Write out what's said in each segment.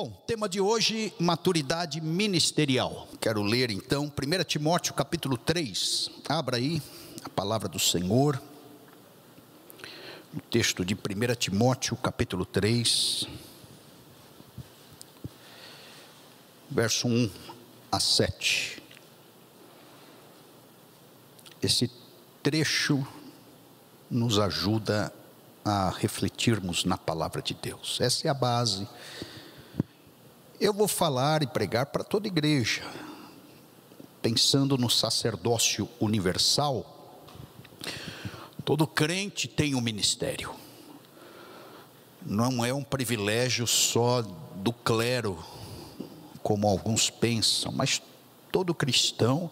Bom, tema de hoje, maturidade ministerial. Quero ler então 1 Timóteo capítulo 3. Abra aí a palavra do Senhor. O texto de 1 Timóteo capítulo 3. Verso 1 a 7. Esse trecho nos ajuda a refletirmos na palavra de Deus. Essa é a base eu vou falar e pregar para toda igreja, pensando no sacerdócio universal. Todo crente tem um ministério, não é um privilégio só do clero, como alguns pensam, mas todo cristão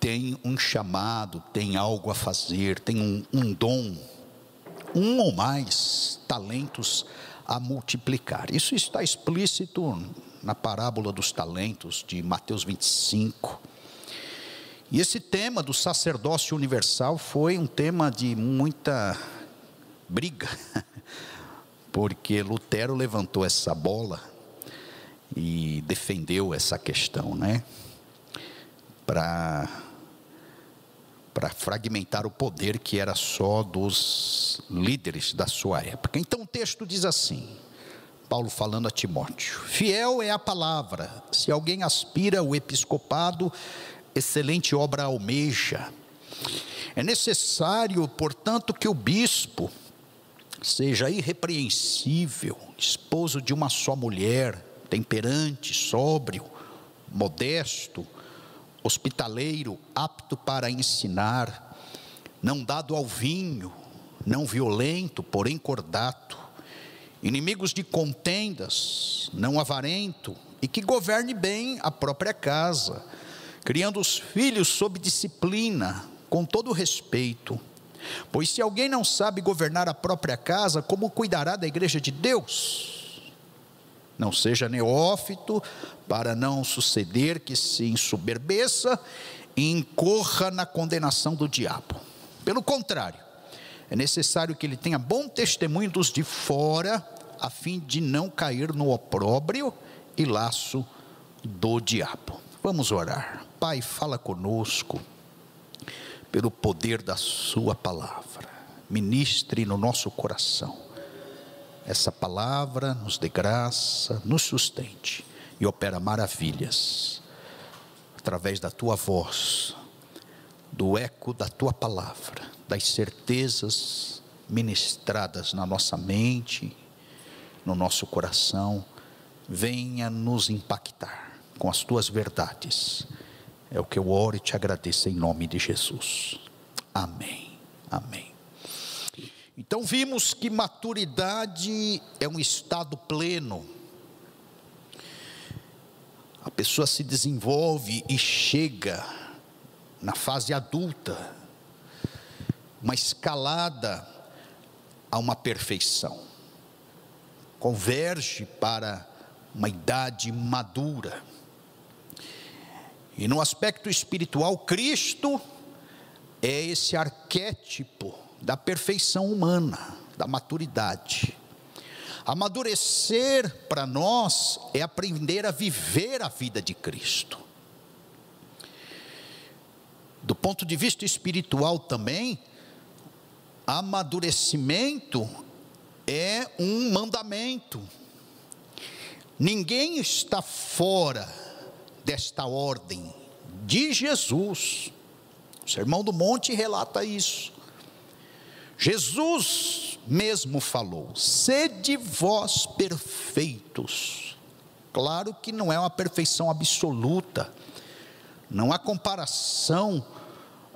tem um chamado, tem algo a fazer, tem um, um dom, um ou mais talentos a multiplicar. Isso está explícito na parábola dos talentos de Mateus 25. E esse tema do sacerdócio universal foi um tema de muita briga, porque Lutero levantou essa bola e defendeu essa questão, né? Para para fragmentar o poder que era só dos líderes da sua época. Então o texto diz assim: Paulo falando a Timóteo: Fiel é a palavra, se alguém aspira ao episcopado, excelente obra almeja. É necessário, portanto, que o bispo seja irrepreensível, esposo de uma só mulher, temperante, sóbrio, modesto, hospitaleiro, apto para ensinar, não dado ao vinho, não violento, porém cordato, inimigos de contendas, não avarento, e que governe bem a própria casa, criando os filhos sob disciplina, com todo respeito. Pois se alguém não sabe governar a própria casa, como cuidará da igreja de Deus? Não seja neófito, para não suceder que se ensoberbeça e incorra na condenação do diabo. Pelo contrário, é necessário que ele tenha bom testemunho dos de fora, a fim de não cair no opróbrio e laço do diabo. Vamos orar. Pai, fala conosco, pelo poder da Sua palavra, ministre no nosso coração essa palavra nos dê graça, nos sustente e opera maravilhas através da tua voz, do eco da tua palavra, das certezas ministradas na nossa mente, no nosso coração, venha nos impactar com as tuas verdades. É o que eu oro e te agradeço em nome de Jesus. Amém. Amém. Então vimos que maturidade é um estado pleno. A pessoa se desenvolve e chega na fase adulta, uma escalada a uma perfeição. Converge para uma idade madura. E no aspecto espiritual, Cristo é esse arquétipo da perfeição humana, da maturidade. Amadurecer para nós é aprender a viver a vida de Cristo. Do ponto de vista espiritual também, amadurecimento é um mandamento. Ninguém está fora desta ordem de Jesus. O Sermão do Monte relata isso. Jesus mesmo falou: sede vós perfeitos. Claro que não é uma perfeição absoluta, não há comparação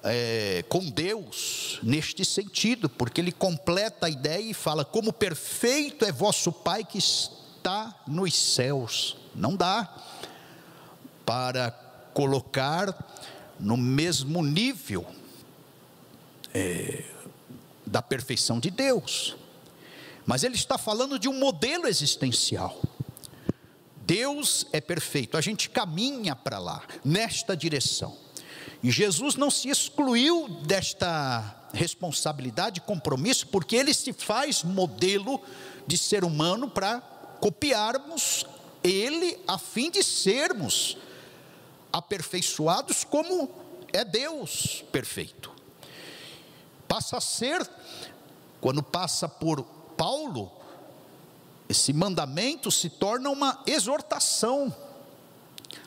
é, com Deus neste sentido, porque ele completa a ideia e fala: como perfeito é vosso Pai que está nos céus. Não dá para colocar no mesmo nível. É, da perfeição de Deus. Mas ele está falando de um modelo existencial. Deus é perfeito, a gente caminha para lá, nesta direção. E Jesus não se excluiu desta responsabilidade compromisso, porque ele se faz modelo de ser humano para copiarmos Ele a fim de sermos aperfeiçoados como é Deus perfeito. Passa a ser, quando passa por Paulo, esse mandamento se torna uma exortação.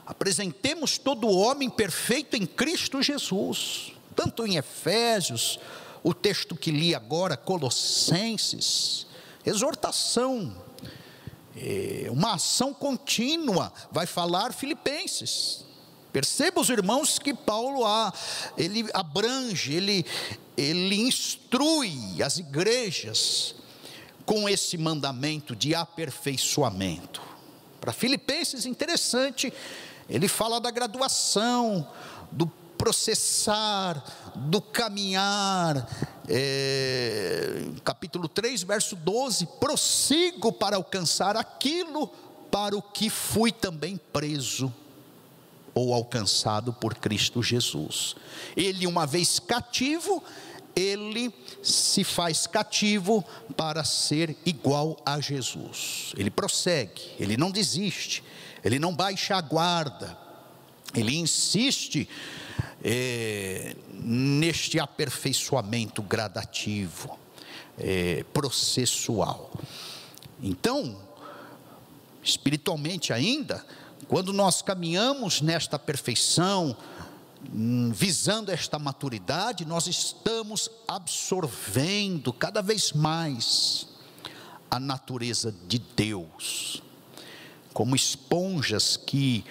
Apresentemos todo homem perfeito em Cristo Jesus, tanto em Efésios, o texto que li agora, Colossenses, exortação, é uma ação contínua, vai falar Filipenses. Perceba os irmãos que Paulo ele abrange, ele, ele instrui as igrejas com esse mandamento de aperfeiçoamento. Para Filipenses, interessante, ele fala da graduação, do processar, do caminhar. É, capítulo 3, verso 12: prossigo para alcançar aquilo para o que fui também preso ou alcançado por Cristo Jesus. Ele, uma vez cativo, ele se faz cativo para ser igual a Jesus. Ele prossegue, ele não desiste, ele não baixa a guarda, ele insiste é, neste aperfeiçoamento gradativo, é, processual. Então, espiritualmente ainda, quando nós caminhamos nesta perfeição, Hum, visando esta maturidade, nós estamos absorvendo cada vez mais a natureza de Deus, como esponjas que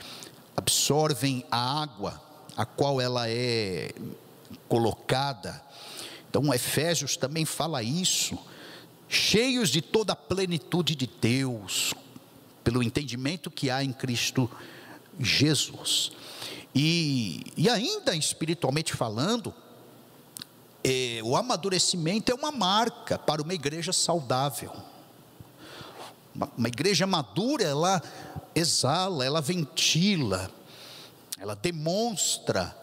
absorvem a água a qual ela é colocada. Então, Efésios também fala isso, cheios de toda a plenitude de Deus, pelo entendimento que há em Cristo Jesus. E, e ainda espiritualmente falando, é, o amadurecimento é uma marca para uma igreja saudável. Uma, uma igreja madura, ela exala, ela ventila, ela demonstra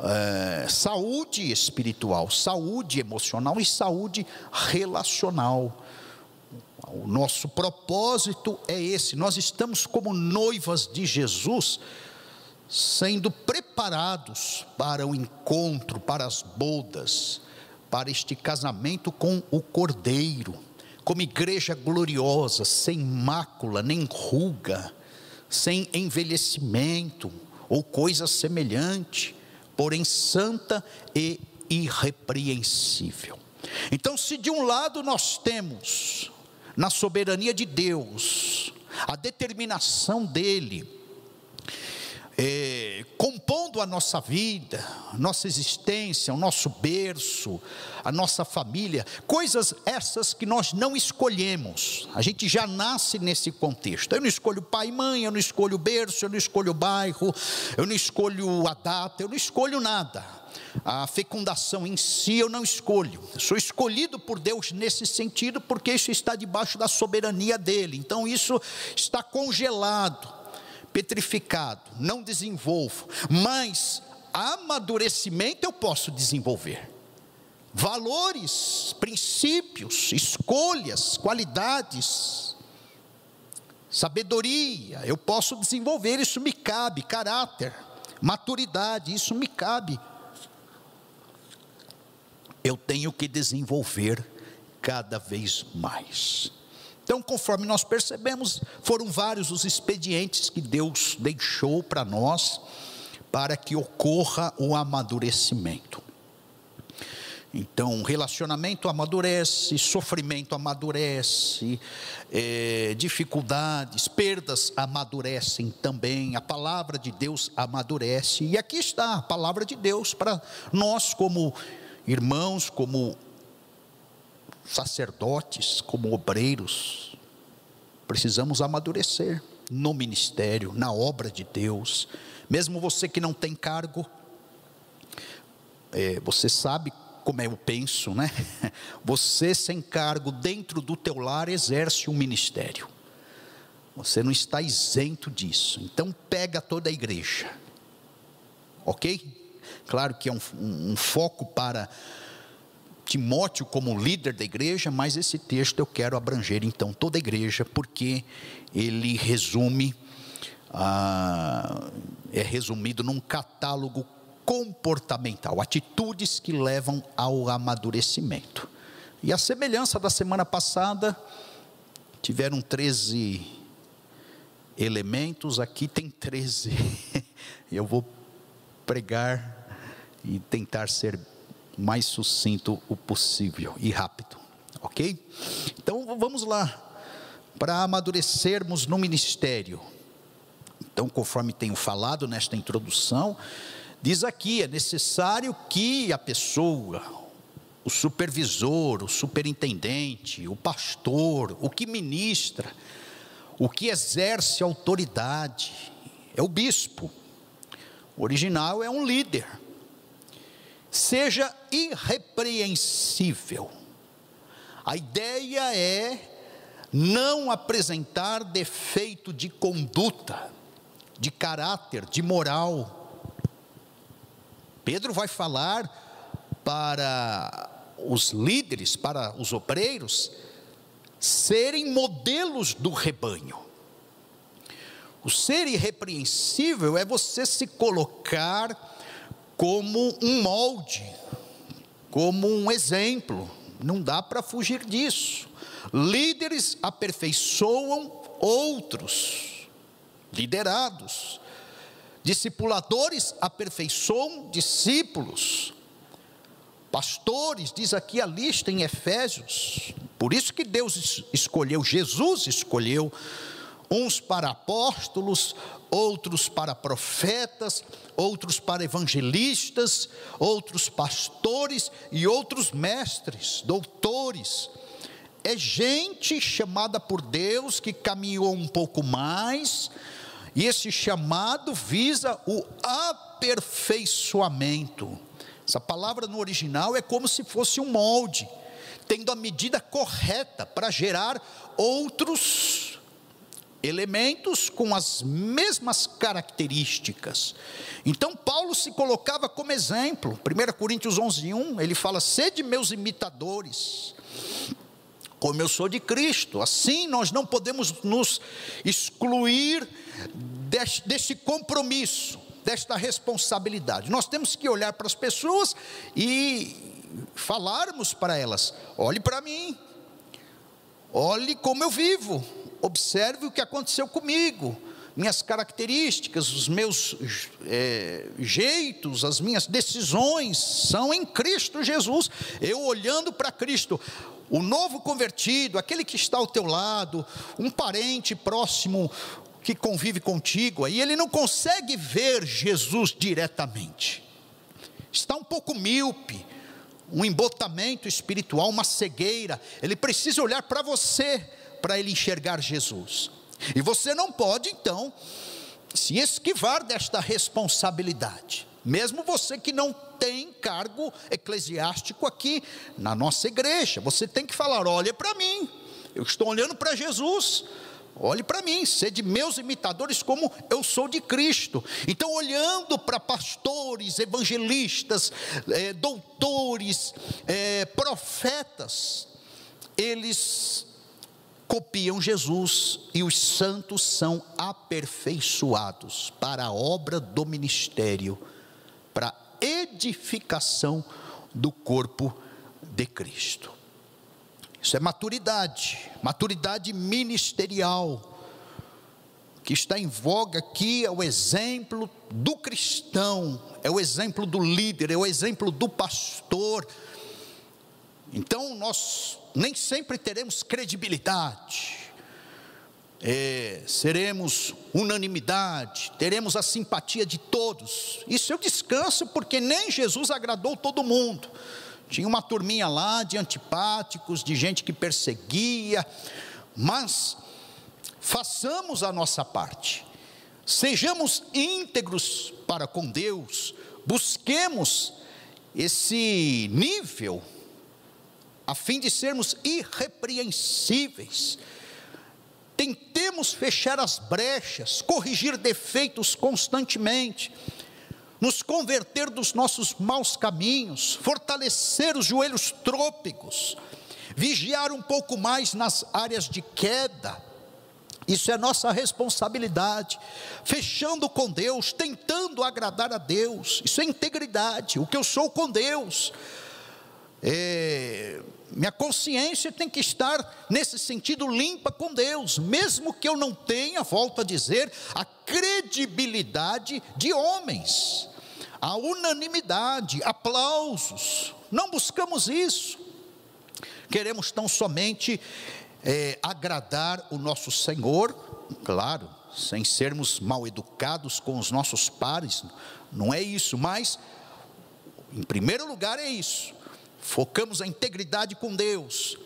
é, saúde espiritual, saúde emocional e saúde relacional. O nosso propósito é esse, nós estamos como noivas de Jesus sendo preparados para o encontro, para as bodas, para este casamento com o Cordeiro, como igreja gloriosa, sem mácula, nem ruga, sem envelhecimento ou coisa semelhante, porém santa e irrepreensível. Então, se de um lado nós temos, na soberania de Deus, a determinação dEle, é, compondo a nossa vida, nossa existência, o nosso berço, a nossa família, coisas essas que nós não escolhemos, a gente já nasce nesse contexto. Eu não escolho pai e mãe, eu não escolho berço, eu não escolho bairro, eu não escolho a data, eu não escolho nada. A fecundação em si eu não escolho, sou escolhido por Deus nesse sentido, porque isso está debaixo da soberania dEle, então isso está congelado petrificado, não desenvolvo, mas amadurecimento eu posso desenvolver. Valores, princípios, escolhas, qualidades, sabedoria, eu posso desenvolver, isso me cabe, caráter, maturidade, isso me cabe. Eu tenho que desenvolver cada vez mais. Então, conforme nós percebemos, foram vários os expedientes que Deus deixou para nós, para que ocorra o amadurecimento. Então, relacionamento amadurece, sofrimento amadurece, é, dificuldades, perdas amadurecem também, a palavra de Deus amadurece, e aqui está a palavra de Deus para nós, como irmãos, como sacerdotes, como obreiros, precisamos amadurecer no ministério, na obra de Deus. Mesmo você que não tem cargo, é, você sabe como eu penso, né? Você sem cargo dentro do teu lar exerce um ministério. Você não está isento disso. Então pega toda a igreja, ok? Claro que é um, um, um foco para Timóteo como líder da igreja, mas esse texto eu quero abranger então toda a igreja, porque ele resume, ah, é resumido num catálogo comportamental, atitudes que levam ao amadurecimento. E a semelhança da semana passada, tiveram 13 elementos, aqui tem 13. Eu vou pregar e tentar ser mais sucinto o possível e rápido, ok? Então vamos lá, para amadurecermos no ministério. Então, conforme tenho falado nesta introdução, Diz aqui: é necessário que a pessoa, o supervisor, o superintendente, o pastor, o que ministra, o que exerce autoridade, é o bispo. O original é um líder. Seja irrepreensível. A ideia é não apresentar defeito de conduta, de caráter, de moral Pedro vai falar para os líderes, para os obreiros, serem modelos do rebanho. O ser irrepreensível é você se colocar como um molde, como um exemplo, não dá para fugir disso. Líderes aperfeiçoam outros, liderados. Discipuladores aperfeiçoam discípulos. Pastores, diz aqui a lista em Efésios. Por isso que Deus escolheu, Jesus escolheu uns para apóstolos, outros para profetas, outros para evangelistas, outros pastores e outros mestres, doutores. É gente chamada por Deus que caminhou um pouco mais, e esse chamado visa o aperfeiçoamento. Essa palavra no original é como se fosse um molde, tendo a medida correta para gerar outros elementos com as mesmas características. Então Paulo se colocava como exemplo. 1 Coríntios 11:1, ele fala: "Sede meus imitadores, como eu sou de Cristo". Assim nós não podemos nos excluir deste, deste compromisso, desta responsabilidade. Nós temos que olhar para as pessoas e falarmos para elas: olhe para mim, olhe como eu vivo, observe o que aconteceu comigo, minhas características, os meus é, jeitos, as minhas decisões são em Cristo Jesus. Eu olhando para Cristo, o novo convertido, aquele que está ao teu lado, um parente próximo, que convive contigo, aí ele não consegue ver Jesus diretamente. Está um pouco míope, um embotamento espiritual, uma cegueira. Ele precisa olhar para você para ele enxergar Jesus. E você não pode então se esquivar desta responsabilidade. Mesmo você que não tem cargo eclesiástico aqui na nossa igreja, você tem que falar: olha para mim, eu estou olhando para Jesus, Olhe para mim, sede meus imitadores, como eu sou de Cristo. Então, olhando para pastores, evangelistas, é, doutores, é, profetas, eles copiam Jesus e os santos são aperfeiçoados para a obra do ministério, para a edificação do corpo de Cristo. Isso é maturidade, maturidade ministerial. Que está em voga aqui é o exemplo do cristão, é o exemplo do líder, é o exemplo do pastor. Então nós nem sempre teremos credibilidade, é, seremos unanimidade, teremos a simpatia de todos. Isso eu descanso porque nem Jesus agradou todo mundo. Tinha uma turminha lá de antipáticos, de gente que perseguia, mas façamos a nossa parte, sejamos íntegros para com Deus, busquemos esse nível, a fim de sermos irrepreensíveis. Tentemos fechar as brechas, corrigir defeitos constantemente. nos converter dos nossos maus caminhos, fortalecer os joelhos trôpegos, vigiar um pouco mais nas áreas de queda. Isso é nossa responsabilidade. Fechando com Deus, tentando agradar a Deus. Isso é integridade. O que eu sou com Deus. É, minha consciência tem que estar nesse sentido limpa com Deus, mesmo que eu não tenha, volto a dizer, a credibilidade de homens, a unanimidade, aplausos. Não buscamos isso. Queremos tão somente é, agradar o nosso Senhor, claro, sem sermos mal educados com os nossos pares, não é isso, mas, em primeiro lugar, é isso focamos a integridade com Deus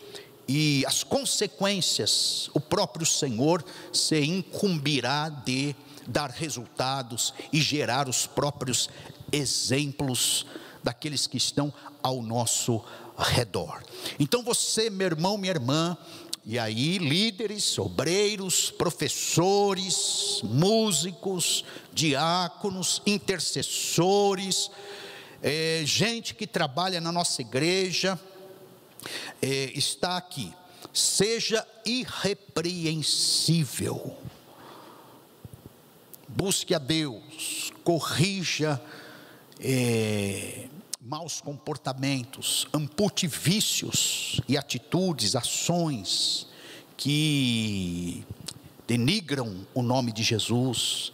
e as consequências, o próprio Senhor se incumbirá de dar resultados e gerar os próprios exemplos daqueles que estão ao nosso redor. Então você, meu irmão, minha irmã, e aí líderes, obreiros, professores, músicos, diáconos, intercessores, é, gente que trabalha na nossa igreja, é, está aqui. Seja irrepreensível. Busque a Deus, corrija é, maus comportamentos, ampute vícios e atitudes, ações que denigram o nome de Jesus,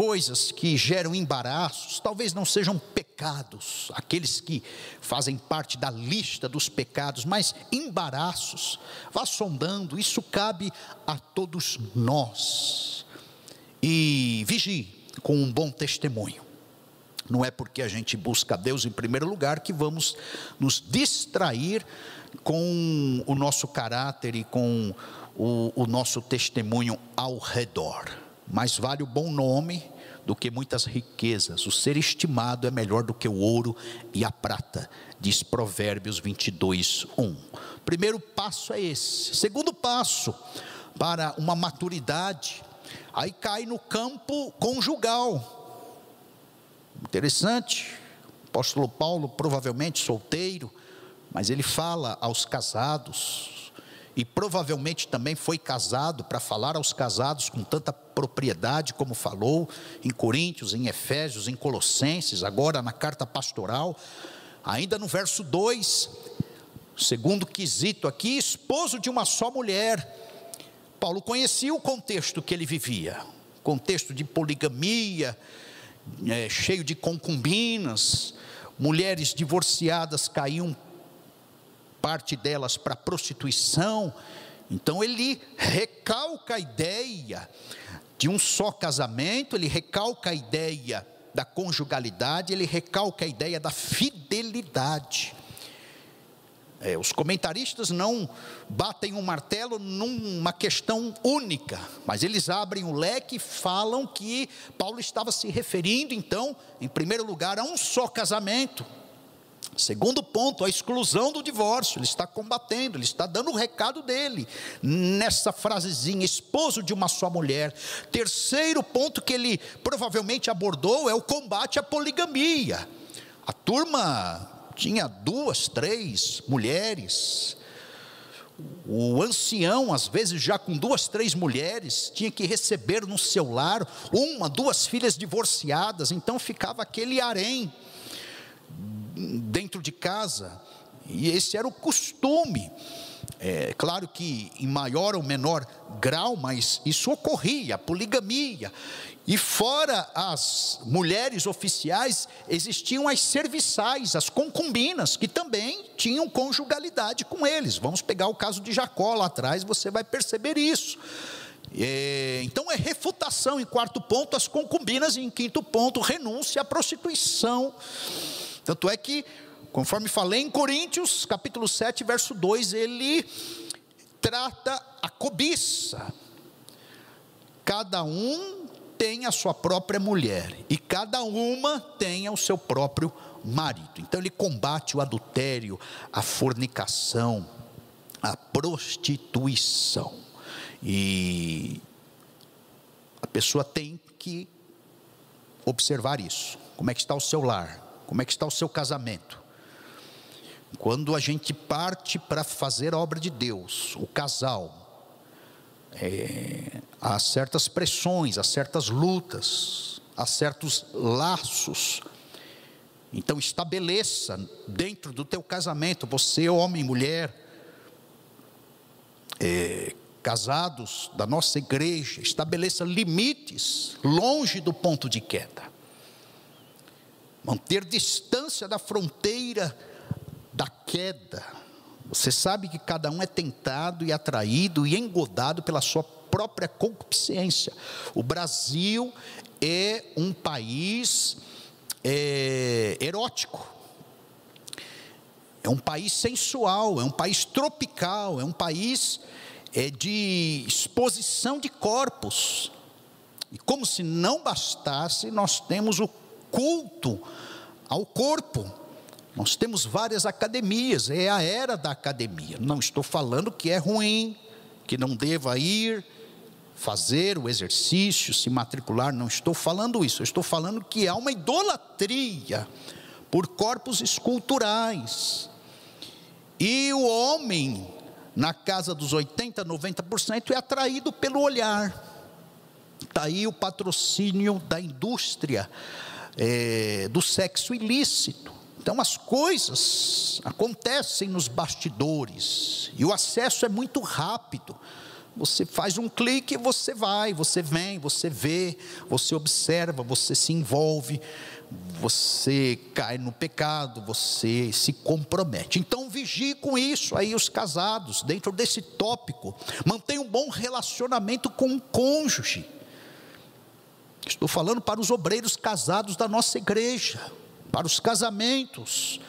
coisas que geram embaraços, talvez não sejam pecados, aqueles que fazem parte da lista dos pecados, mas embaraços, vá sondando, isso cabe a todos nós. E vigie com um bom testemunho. Não é porque a gente busca Deus em primeiro lugar que vamos nos distrair com o nosso caráter e com o, o nosso testemunho ao redor mais vale o bom nome do que muitas riquezas. O ser estimado é melhor do que o ouro e a prata, diz Provérbios 22, 1. Primeiro passo é esse. Segundo passo, para uma maturidade, aí cai no campo conjugal. Interessante, o apóstolo Paulo, provavelmente solteiro, mas ele fala aos casados, e provavelmente também foi casado para falar aos casados com tanta propriedade como falou em Coríntios, em Efésios, em Colossenses, agora na carta pastoral, ainda no verso 2, segundo quesito aqui, esposo de uma só mulher. Paulo conhecia o contexto que ele vivia, contexto de poligamia, é, cheio de concubinas, mulheres divorciadas caíam parte delas para prostituição. Então ele recalca a ideia de um só casamento, ele recalca a ideia da conjugalidade, ele recalca a ideia da fidelidade. É, os comentaristas não batem um martelo numa questão única, mas eles abrem o leque e falam que Paulo estava se referindo, então, em primeiro lugar, a um só casamento Segundo ponto, a exclusão do divórcio. Ele está combatendo, ele está dando o recado dele nessa frasezinha, esposo de uma só mulher. Terceiro ponto que ele provavelmente abordou é o combate à poligamia. A turma tinha duas, três mulheres. O ancião, às vezes já com duas, três mulheres, tinha que receber no seu lar uma, duas filhas divorciadas, então ficava aquele harém dentro de casa, e esse era o costume. É claro que em maior ou menor grau, mas isso ocorria, a poligamia. E fora as mulheres oficiais, existiam as serviçais, as concubinas, que também tinham conjugalidade com eles. Vamos pegar o caso de Jacó lá atrás, você vai perceber isso. É, então é refutação em quarto ponto as concubinas, e em quinto ponto, renúncia à prostituição. Tanto é que, conforme falei em Coríntios, capítulo 7, verso 2, ele trata a cobiça. Cada um tem a sua própria mulher e cada uma tem o seu próprio marido. Então ele combate o adultério, a fornicação, a prostituição. E a pessoa tem que observar isso. Como é que está o seu lar? Como é que está o seu casamento? Quando a gente parte para fazer a obra de Deus, o casal, é, há certas pressões, há certas lutas, há certos laços. Então estabeleça dentro do teu casamento, você homem, mulher, é, casados da nossa igreja, estabeleça limites longe do ponto de queda. Manter distância da fronteira da queda. Você sabe que cada um é tentado e atraído e engodado pela sua própria concupiscência. O Brasil é um país é, erótico, é um país sensual, é um país tropical, é um país é, de exposição de corpos. E como se não bastasse, nós temos o culto ao corpo. Nós temos várias academias, é a era da academia. Não estou falando que é ruim, que não deva ir fazer o exercício, se matricular, não estou falando isso. Eu estou falando que há uma idolatria por corpos esculturais. E o homem, na casa dos 80, 90%, é atraído pelo olhar. Está aí o patrocínio da indústria é, do sexo ilícito. Então as coisas acontecem nos bastidores e o acesso é muito rápido. Você faz um clique, você vai, você vem, você vê, você observa, você se envolve, você cai no pecado, você se compromete. Então vigie com isso aí os casados, dentro desse tópico. Mantenha um bom relacionamento com o cônjuge. Estou falando para os obreiros casados da nossa igreja para os casamentos.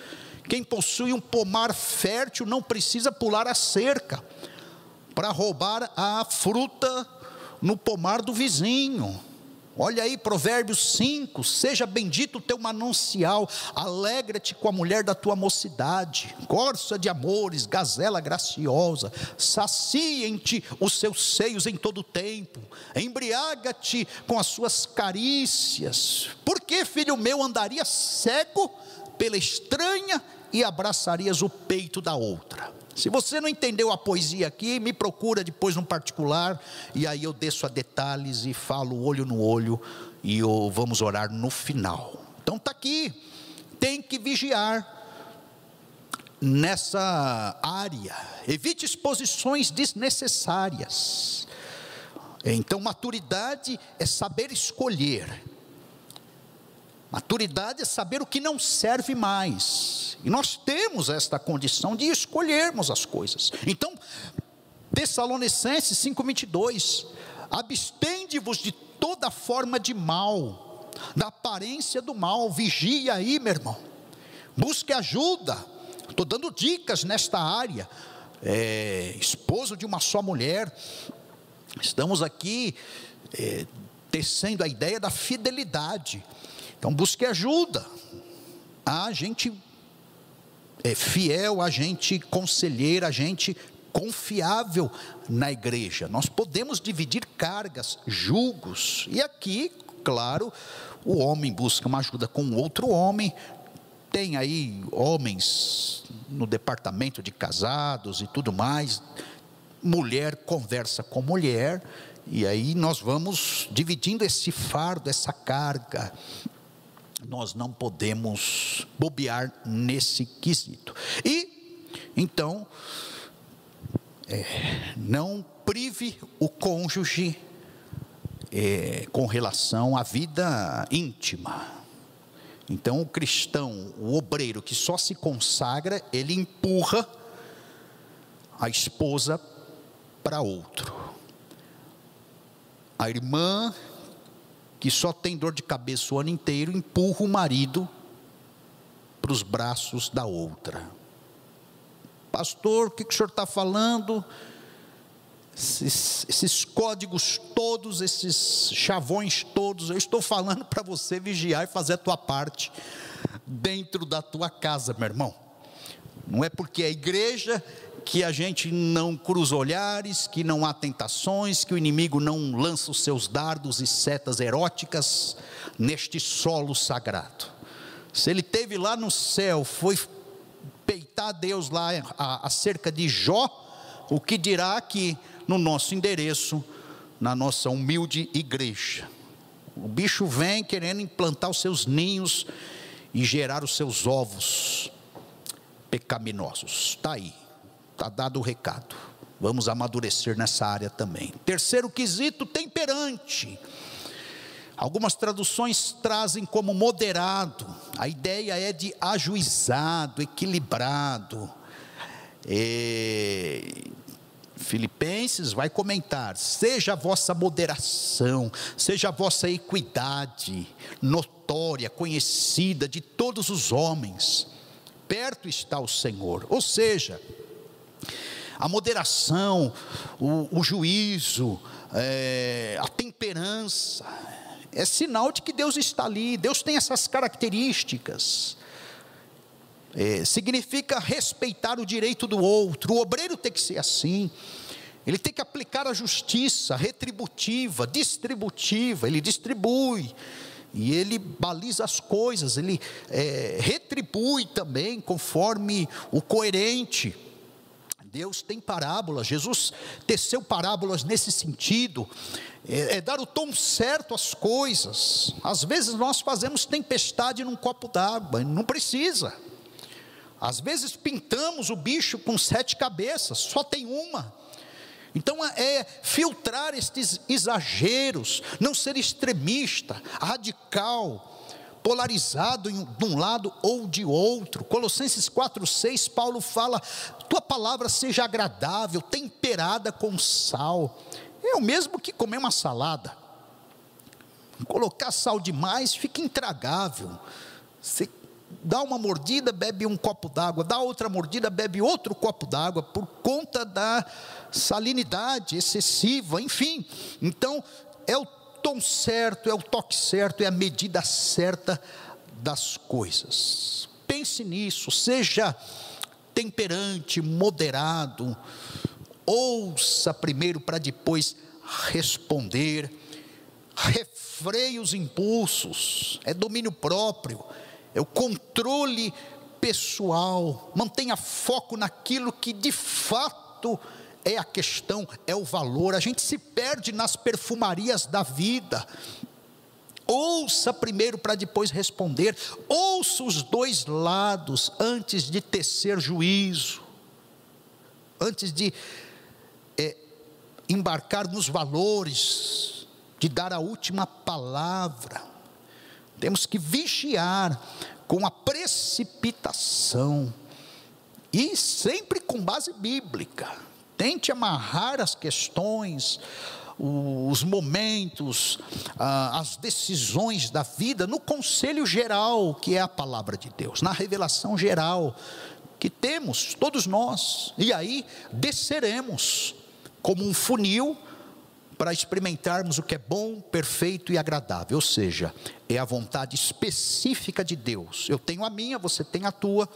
Quem possui um pomar fértil não precisa pular a cerca para roubar a fruta no pomar do vizinho. Olha aí, Provérbios 5: Seja bendito o teu manancial, alegra-te com a mulher da tua mocidade, corça de amores, gazela graciosa, saciem-te os seus seios em todo o tempo, embriaga-te com as suas carícias. Por que, filho meu, andaria cego pela estranha e abraçarias o peito da outra? Se você não entendeu a poesia aqui, me procura depois no particular, e aí eu desço a detalhes e falo olho no olho, e eu, vamos orar no final. Então está aqui, tem que vigiar nessa área, evite exposições desnecessárias. Então, maturidade é saber escolher, Maturidade é saber o que não serve mais. E nós temos esta condição de escolhermos as coisas. Então, Tessalonicenses 5:22, abstende-vos de toda forma de mal, da aparência do mal. Vigia aí, meu irmão. Busque ajuda. Estou dando dicas nesta área. É, esposo de uma só mulher. Estamos aqui é, tecendo a ideia da fidelidade. Então busque ajuda. A gente é fiel, a gente conselheira, a gente confiável na igreja. Nós podemos dividir cargas, julgos. E aqui, claro, o homem busca uma ajuda com outro homem. Tem aí homens no departamento de casados e tudo mais. Mulher conversa com mulher. E aí nós vamos dividindo esse fardo, essa carga nós não podemos bobear nesse quesito. E, então, é, não prive o cônjuge é, com relação à vida íntima. Então, o cristão, o obreiro que só se consagra, ele empurra a esposa para outro. A irmã que só tem dor de cabeça o ano inteiro, empurra o marido para os braços da outra. Pastor, o que, o senhor está falando? Esses, esses, códigos todos, esses chavões todos, eu estou falando para você vigiar e fazer a tua parte dentro da tua casa, meu irmão. Não é porque é igreja que a gente não cruza olhares, que não há tentações, que o inimigo não lança os seus dardos e setas eróticas neste solo sagrado. Se ele teve lá no céu, foi peitar Deus lá acerca de Jó, o que dirá aqui no nosso endereço, na nossa humilde igreja. O bicho vem querendo implantar os seus ninhos e gerar os seus ovos pecaminosos. Está aí, está dado o recado. Vamos amadurecer nessa área também. Terceiro quesito, temperante. Algumas traduções trazem como moderado. A ideia é de ajuizado, equilibrado. É, Filipenses vai comentar: seja a vossa moderação, seja a vossa equidade notória, conhecida de todos os homens. Perto está o Senhor. Ou seja, a moderação, o, o juízo, é, a temperança, é sinal de que Deus está ali, Deus tem essas características. É, significa respeitar o direito do outro, o obreiro tem que ser assim, ele tem que aplicar a justiça retributiva, distributiva, ele distribui, e ele baliza as coisas, ele é, retribui também conforme o coerente. Deus tem parábolas, Jesus teceu parábolas nesse sentido, é, é, dar o tom certo às coisas. Às vezes nós fazemos tempestade num copo d'água, não precisa. Às vezes pintamos o bicho com sete cabeças, só tem uma. Então é, filtrar estes exageros, não ser extremista, radical, polarizado de um lado ou de outro. Colossenses 4,6, Paulo fala: tua palavra seja agradável, temperada com sal. É o mesmo que comer uma salada. Colocar sal demais fica intragável. Você dá uma mordida, bebe um copo d'água, dá outra mordida, bebe outro copo d'água, por conta da salinidade excessiva, enfim. Então, é o tom certo, é o toque certo, é a medida certa das coisas. Pense nisso, seja temperante, moderado, ouça primeiro para depois responder, refreie os impulsos, é domínio próprio é o controle pessoal, mantenha foco naquilo que de fato a questão, é o valor. A gente se perde nas perfumarias da vida. Ouça primeiro para depois responder. Ouça os dois lados antes de tecer juízo, antes de é, embarcar nos valores, de dar a última palavra. Temos que vigiar com a precipitação e sempre com base bíblica. Tente amarrar as questões, os momentos, as decisões da vida no conselho geral, que é a palavra de Deus, na revelação geral que temos, todos nós, e aí desceremos como um funil para experimentarmos o que é bom, perfeito e agradável, ou seja, é a vontade específica de Deus. Eu tenho a minha, você tem a tua,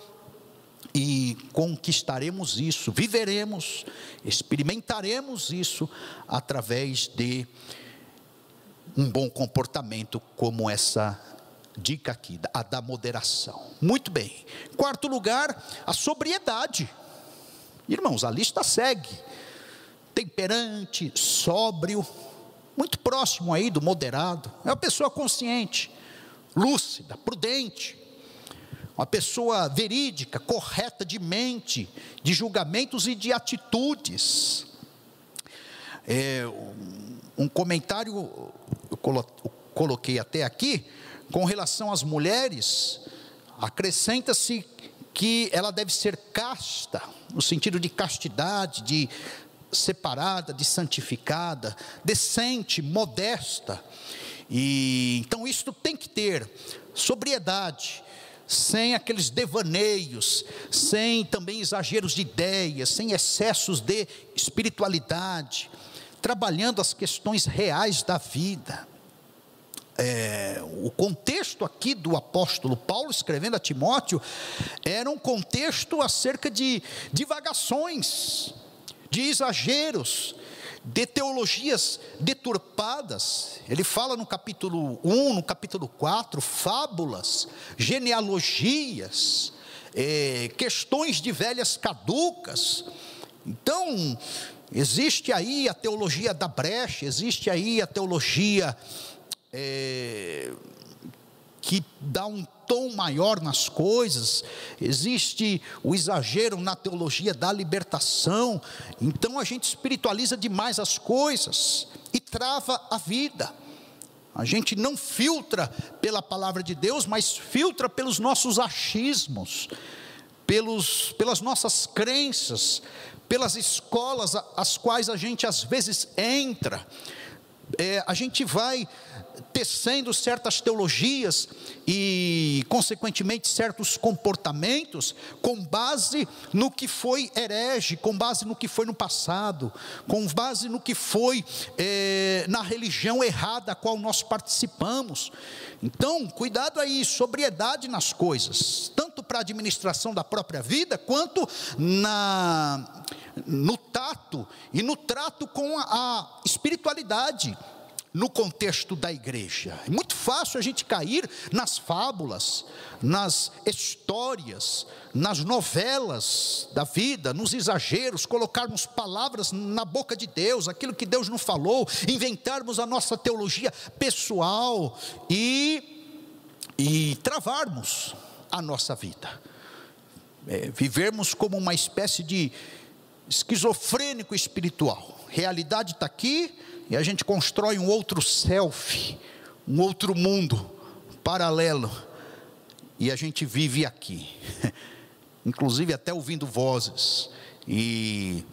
e conquistaremos isso, viveremos, experimentaremos isso através de um bom comportamento, como essa dica aqui, a da moderação. Muito bem. Quarto lugar, a sobriedade. Irmãos, a lista segue temperante, sóbrio, muito próximo aí do moderado. É uma pessoa consciente, lúcida, prudente, uma pessoa verídica, correta de mente, de julgamentos e de atitudes. É, um comentário eu coloquei até aqui, com relação às mulheres, acrescenta-se que ela deve ser casta, no sentido de castidade, de separada, de santificada, decente, modesta. E então isto tem que ter sobriedade, sem aqueles devaneios, sem também exageros de ideias, sem excessos de espiritualidade, trabalhando as questões reais da vida. é, o contexto aqui do apóstolo Paulo escrevendo a Timóteo era um contexto acerca de divagações, de exageros, de teologias deturpadas. Ele fala no capítulo 1, no capítulo 4, fábulas, genealogias, é, questões de velhas caducas. Então, existe aí a teologia da brecha, existe aí a teologia é, que dá um tom maior nas coisas, existe o exagero na teologia da libertação, então a gente espiritualiza demais as coisas e trava a vida. A gente não filtra pela palavra de Deus, mas filtra pelos nossos achismos, pelos, pelas nossas crenças, pelas escolas às quais a gente às vezes entra. É, a gente vai tecendo certas teologias e, consequentemente, certos comportamentos com base no que foi herege, com base no que foi no passado, com base no que foi é, na religião errada a qual nós participamos. Então, cuidado aí, sobriedade nas coisas, tanto para a administração da própria vida, quanto na, no tato e no trato com a, a espiritualidade no contexto da igreja. É muito fácil a gente cair nas fábulas, nas histórias, nas novelas da vida, nos exageros, colocarmos palavras na boca de Deus, aquilo que Deus não falou, inventarmos a nossa teologia pessoal e, e travarmos a nossa vida. É, vivermos como uma espécie de esquizofrênico espiritual. Realidade está aqui, e a gente constrói um outro self, um outro mundo paralelo, e a gente vive aqui, inclusive até ouvindo vozes e,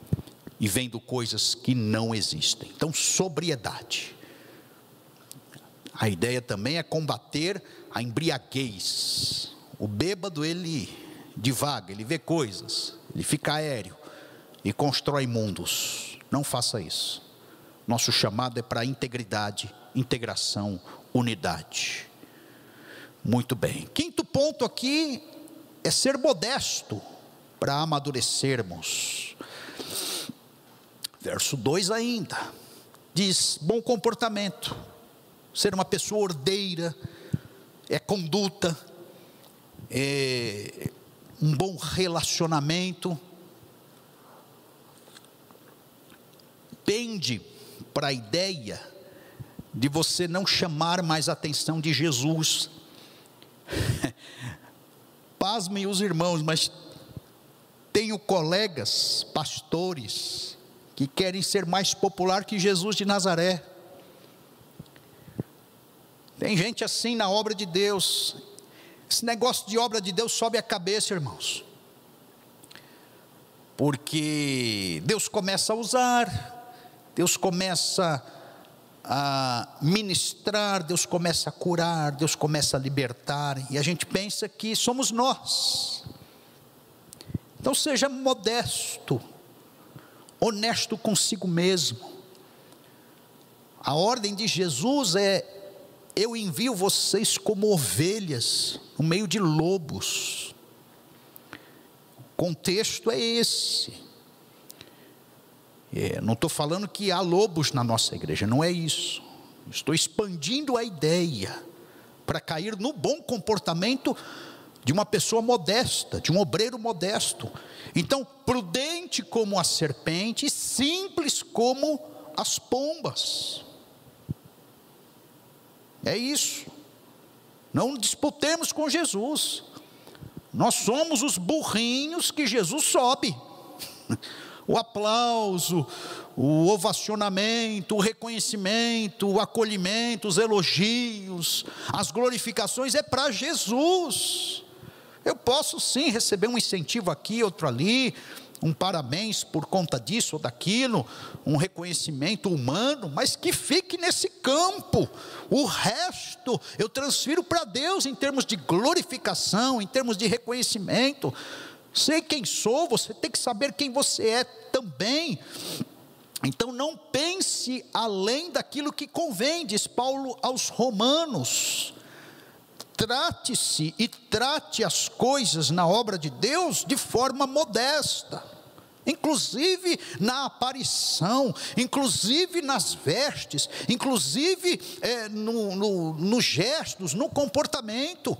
e vendo coisas que não existem. Então, sobriedade. A ideia também é combater a embriaguez. O bêbado, ele divaga, ele vê coisas, ele fica aéreo e constrói mundos. Não faça isso. Nosso chamado é para integridade, integração, unidade. Muito bem. Quinto ponto aqui é ser modesto para amadurecermos. Verso 2 ainda. Diz: bom comportamento, ser uma pessoa ordeira, é conduta, é um bom relacionamento. Pende para a ideia de você não chamar mais a atenção de Jesus. Pasmem os irmãos, mas tenho colegas, pastores, que querem ser mais popular que Jesus de Nazaré. Tem gente assim na obra de Deus. Esse negócio de obra de Deus sobe a cabeça, irmãos. Porque Deus começa a usar, Deus começa a ministrar, Deus começa a curar, Deus começa a libertar, e a gente pensa que somos nós. Então seja modesto, honesto consigo mesmo. A ordem de Jesus é: eu envio vocês como ovelhas no meio de lobos. O contexto é esse. É, não estou falando que há lobos na nossa igreja, não é isso. Estou expandindo a ideia para cair no bom comportamento de uma pessoa modesta, de um obreiro modesto. Então, prudente como a serpente simples como as pombas. É isso. Não disputemos com Jesus. Nós somos os burrinhos que Jesus sobe. o aplauso, o ovacionamento, o reconhecimento, o acolhimento, os elogios, as glorificações é para Jesus. Eu posso sim receber um incentivo aqui, outro ali, um parabéns por conta disso ou daquilo, um reconhecimento humano, mas que fique nesse campo. O resto eu transfiro para Deus em termos de glorificação, em termos de reconhecimento. Sei quem sou, você tem que saber quem você é também. Então não pense além daquilo que convém, diz Paulo aos Romanos. Trate-se e trate as coisas na obra de Deus de forma modesta, inclusive na aparição, inclusive nas vestes, inclusive é, no, no, nos gestos, no comportamento.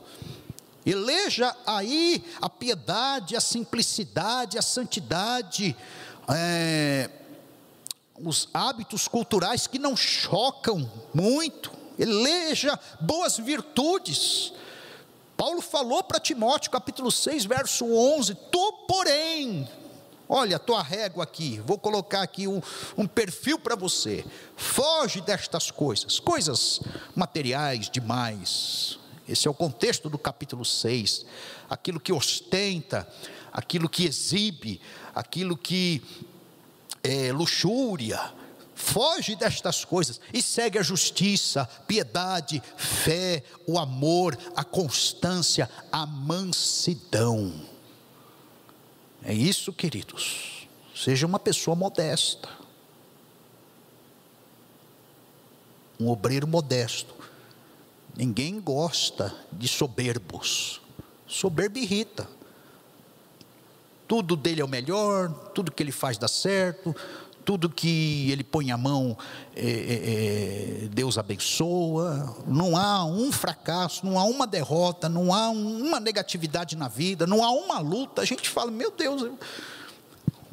Eleja aí a piedade, a simplicidade, a santidade, é, os hábitos culturais que não chocam muito, eleja boas virtudes. Paulo falou para Timóteo, capítulo 6, verso 11: Tu, porém, olha a tua régua aqui, vou colocar aqui um, um perfil para você, foge destas coisas, coisas materiais demais. Esse é o contexto do capítulo 6, aquilo que ostenta, aquilo que exibe, aquilo que é, luxúria, foge destas coisas e segue a justiça, piedade, fé, o amor, a constância, a mansidão. É isso, queridos. Seja uma pessoa modesta, um obreiro modesto. Ninguém gosta de soberbos. Soberbo irrita tudo dele é o melhor, tudo que ele faz dá certo, tudo que ele põe a mão, é, é, é, Deus abençoa. Não há um fracasso, não há uma derrota, não há uma negatividade na vida, não há uma luta. A gente fala, meu Deus, eu,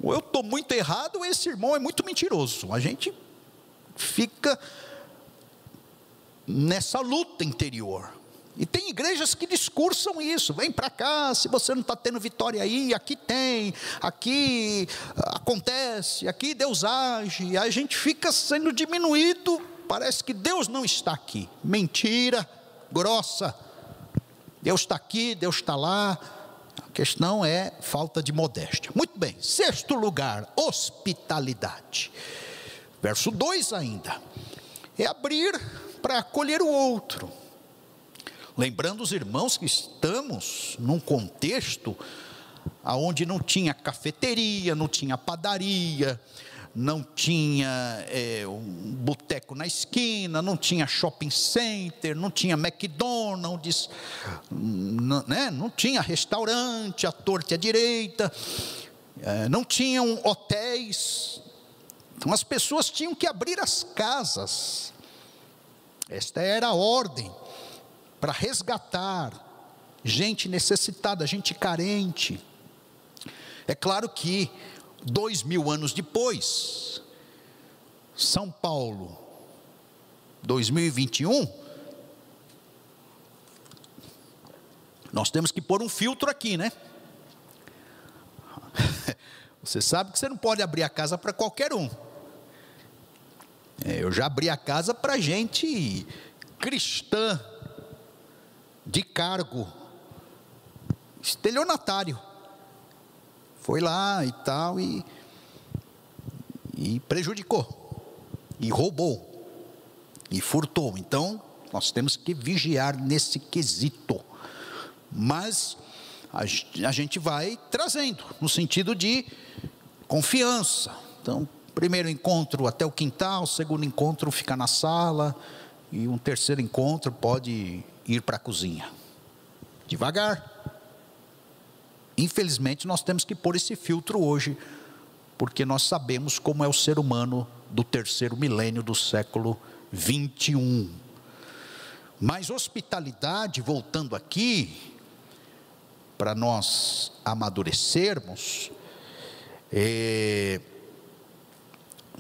ou eu estou muito errado, ou esse irmão é muito mentiroso. A gente fica nessa luta interior. E tem igrejas que discursam isso. Vem para cá, se você não está tendo vitória aí, aqui tem, aqui acontece, aqui Deus age. A gente fica sendo diminuído, parece que Deus não está aqui. Mentira grossa. Deus está aqui, Deus está lá. A questão é falta de modéstia. Muito bem, sexto lugar, hospitalidade. Verso 2 ainda. É abrir para acolher o outro. Lembrando os irmãos que estamos num contexto aonde não tinha cafeteria, não tinha padaria, não tinha é, um boteco na esquina, não tinha shopping center, não tinha McDonald's, não, né, não tinha restaurante à torta e à direita, é, não tinham hotéis. Então as pessoas tinham que abrir as casas. Esta era a ordem para resgatar gente necessitada, gente carente. É claro que, dois mil anos depois, São Paulo, 2021, nós temos que pôr um filtro aqui, né? Você sabe que você não pode abrir a casa para qualquer um. É, eu já abri a casa para gente cristã, de cargo, estelionatário. Foi lá e tal e, e prejudicou, e roubou, e furtou. Então, nós temos que vigiar nesse quesito. Mas a, a gente vai trazendo, no sentido de confiança. Então, primeiro encontro até o quintal, segundo encontro fica na sala, e um terceiro encontro pode ir para a cozinha. Devagar. Infelizmente, nós temos que pôr esse filtro hoje, porque nós sabemos como é o ser humano do terceiro milênio do século 21. Mas hospitalidade, voltando aqui, para nós amadurecermos, é,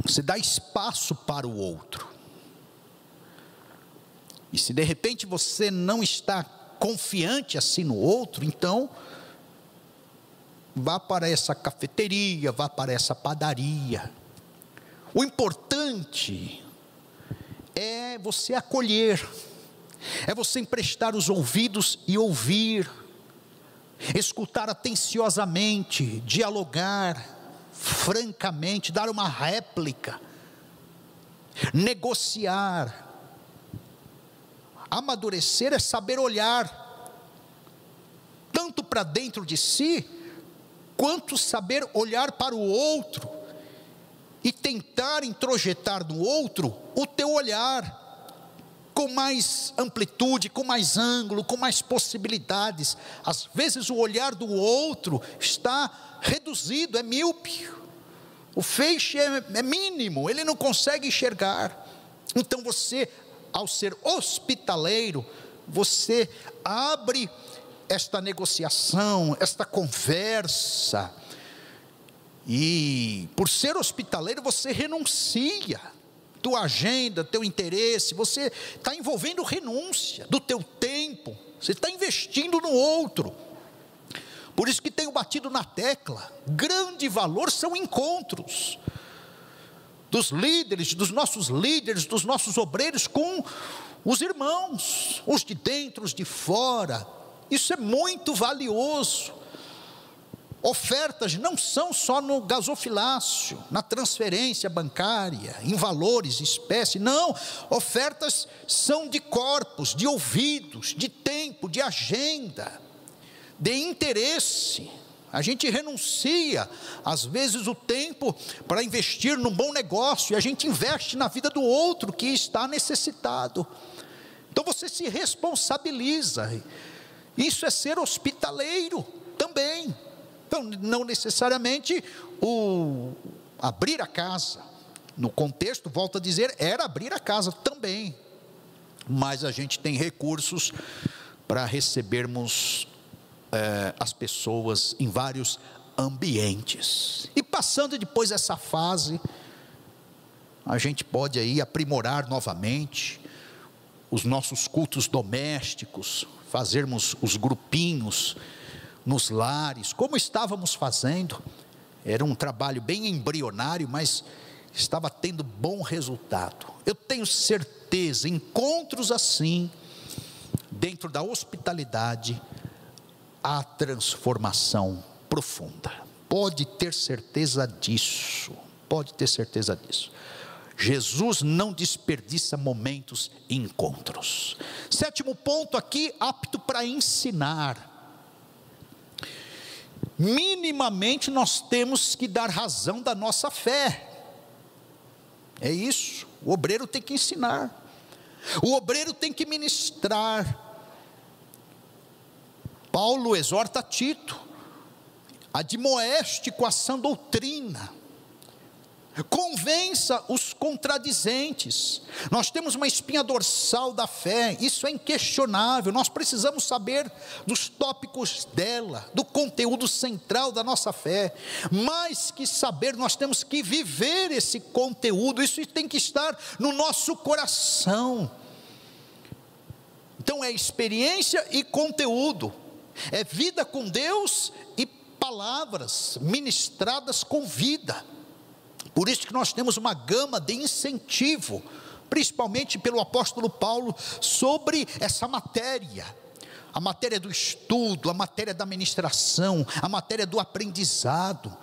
você dá espaço para o outro. E se de repente você não está confiante assim no outro, então vá para essa cafeteria, vá para essa padaria. O importante é você acolher, é você emprestar os ouvidos e ouvir, escutar atenciosamente, dialogar francamente, dar uma réplica, negociar, Amadurecer é saber olhar tanto para dentro de si, quanto saber olhar para o outro e tentar introjetar no outro o teu olhar com mais amplitude, com mais ângulo, com mais possibilidades. Às vezes o olhar do outro está reduzido, é míope. O feixe é, é mínimo, ele não consegue enxergar. Então você, ao ser hospitaleiro, você abre esta negociação, esta conversa, e por ser hospitaleiro você renuncia tua agenda, teu interesse, você está envolvendo renúncia do teu tempo, você está investindo no outro. Por isso que tenho batido na tecla, grande valor são encontros dos líderes, dos nossos líderes, dos nossos obreiros com os irmãos, os de dentro, os de fora. Isso é muito valioso. Ofertas não são só no gasofilácio, na transferência bancária, em valores, espécie. Não, ofertas são de corpos, de ouvidos, de tempo, de agenda, de interesse. A gente renuncia, às vezes, o tempo para investir num bom negócio, e a gente investe na vida do outro que está necessitado. Então você se responsabiliza. Isso é ser hospitaleiro também. Então, não necessariamente o abrir a casa, no contexto, volto a dizer, era abrir a casa também, mas a gente tem recursos para recebermos é, as pessoas em vários ambientes. E passando depois essa fase, a gente pode aí aprimorar novamente os nossos cultos domésticos, fazermos os grupinhos nos lares, como estávamos fazendo. Era um trabalho bem embrionário, mas estava tendo bom resultado. Eu tenho certeza, encontros assim, dentro da hospitalidade, há transformação profunda. Pode ter certeza disso. Pode ter certeza disso. Jesus não desperdiça momentos e encontros. Sétimo ponto aqui, apto para ensinar minimamente nós temos que dar razão da nossa fé. É isso. O obreiro tem que ensinar. O obreiro tem que ministrar. Paulo exorta Tito, admoeste com a sã doutrina convença os contradizentes. Nós temos uma espinha dorsal da fé, isso é inquestionável. Nós precisamos saber dos tópicos dela, do conteúdo central da nossa fé. Mais que saber, nós temos que viver esse conteúdo, isso tem que estar no nosso coração. Então é experiência e conteúdo, é vida com Deus e palavras ministradas com vida. Por isso que nós temos uma gama de incentivo, principalmente pelo apóstolo Paulo, sobre essa matéria. A matéria do estudo, a matéria da ministração, a matéria do aprendizado.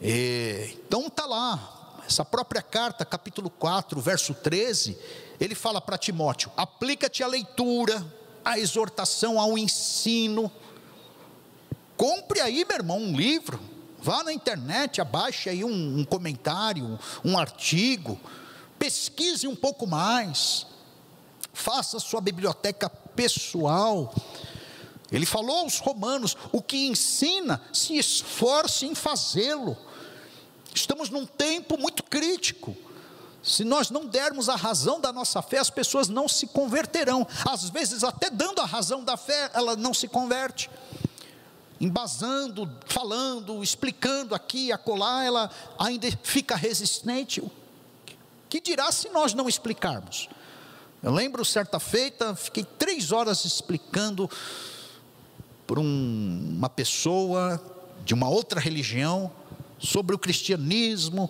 E, então está lá, essa própria carta, capítulo 4, verso 13, ele fala para Timóteo: aplica-te à leitura, à exortação, ao ensino. Compre aí, meu irmão, um livro Vá na internet, abaixe aí um, um comentário, um artigo, pesquise um pouco mais, faça sua biblioteca pessoal. Ele falou aos romanos: o que ensina, se esforce em fazê-lo. Estamos num tempo muito crítico. Se nós não dermos a razão da nossa fé, as pessoas não se converterão. Às vezes, até dando a razão da fé, ela não se converte embasando, falando, explicando aqui acolá, ela ainda fica resistente. Que dirá se nós não explicarmos? Eu lembro certa feita, fiquei três horas explicando para um, uma pessoa de uma outra religião sobre o cristianismo.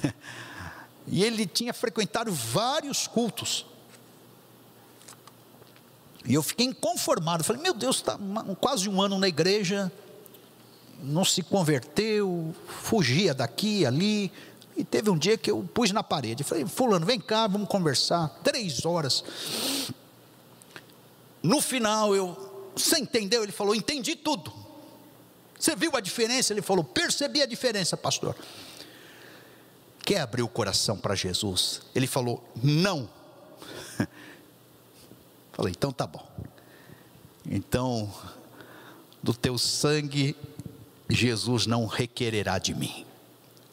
e ele tinha frequentado vários cultos. E eu fiquei inconformado. Falei, meu Deus, está quase um ano na igreja, não se converteu, fugia daqui, ali. E teve um dia que eu pus na parede. Falei, Fulano, vem cá, vamos conversar. Três horas. No final, eu, você entendeu? Ele falou, entendi tudo. Você viu a diferença? Ele falou, percebi a diferença, pastor. quer abrir o coração para Jesus? Ele falou: Não. Falei: Então tá bom. Então, do teu sangue, Jesus não requererá de mim.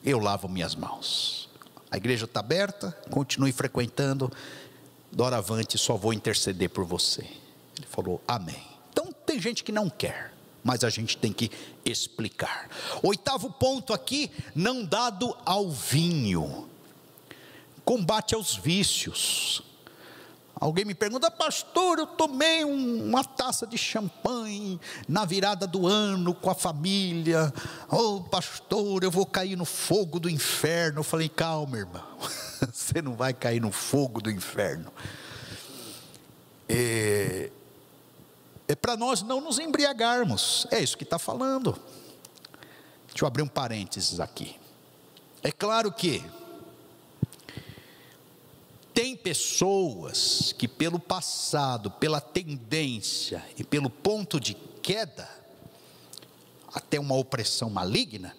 Eu lavo minhas mãos. A igreja está aberta, continue frequentando. Doravante, só vou interceder por você. Ele falou: Amém. Então, tem gente que não quer mas a gente tem que explicar. Oitavo ponto aqui, não dado ao vinho. Combate aos vícios. Alguém me pergunta, pastor, eu tomei uma taça de champanhe na virada do ano com a família. Oh, pastor, eu vou cair no fogo do inferno. Eu falei, calma, irmão, você não vai cair no fogo do inferno. É, é para nós não nos embriagarmos. É isso que está falando. Deixa eu abrir um parênteses aqui. É claro que tem pessoas que, pelo passado, pela tendência e pelo ponto de queda, até uma opressão maligna,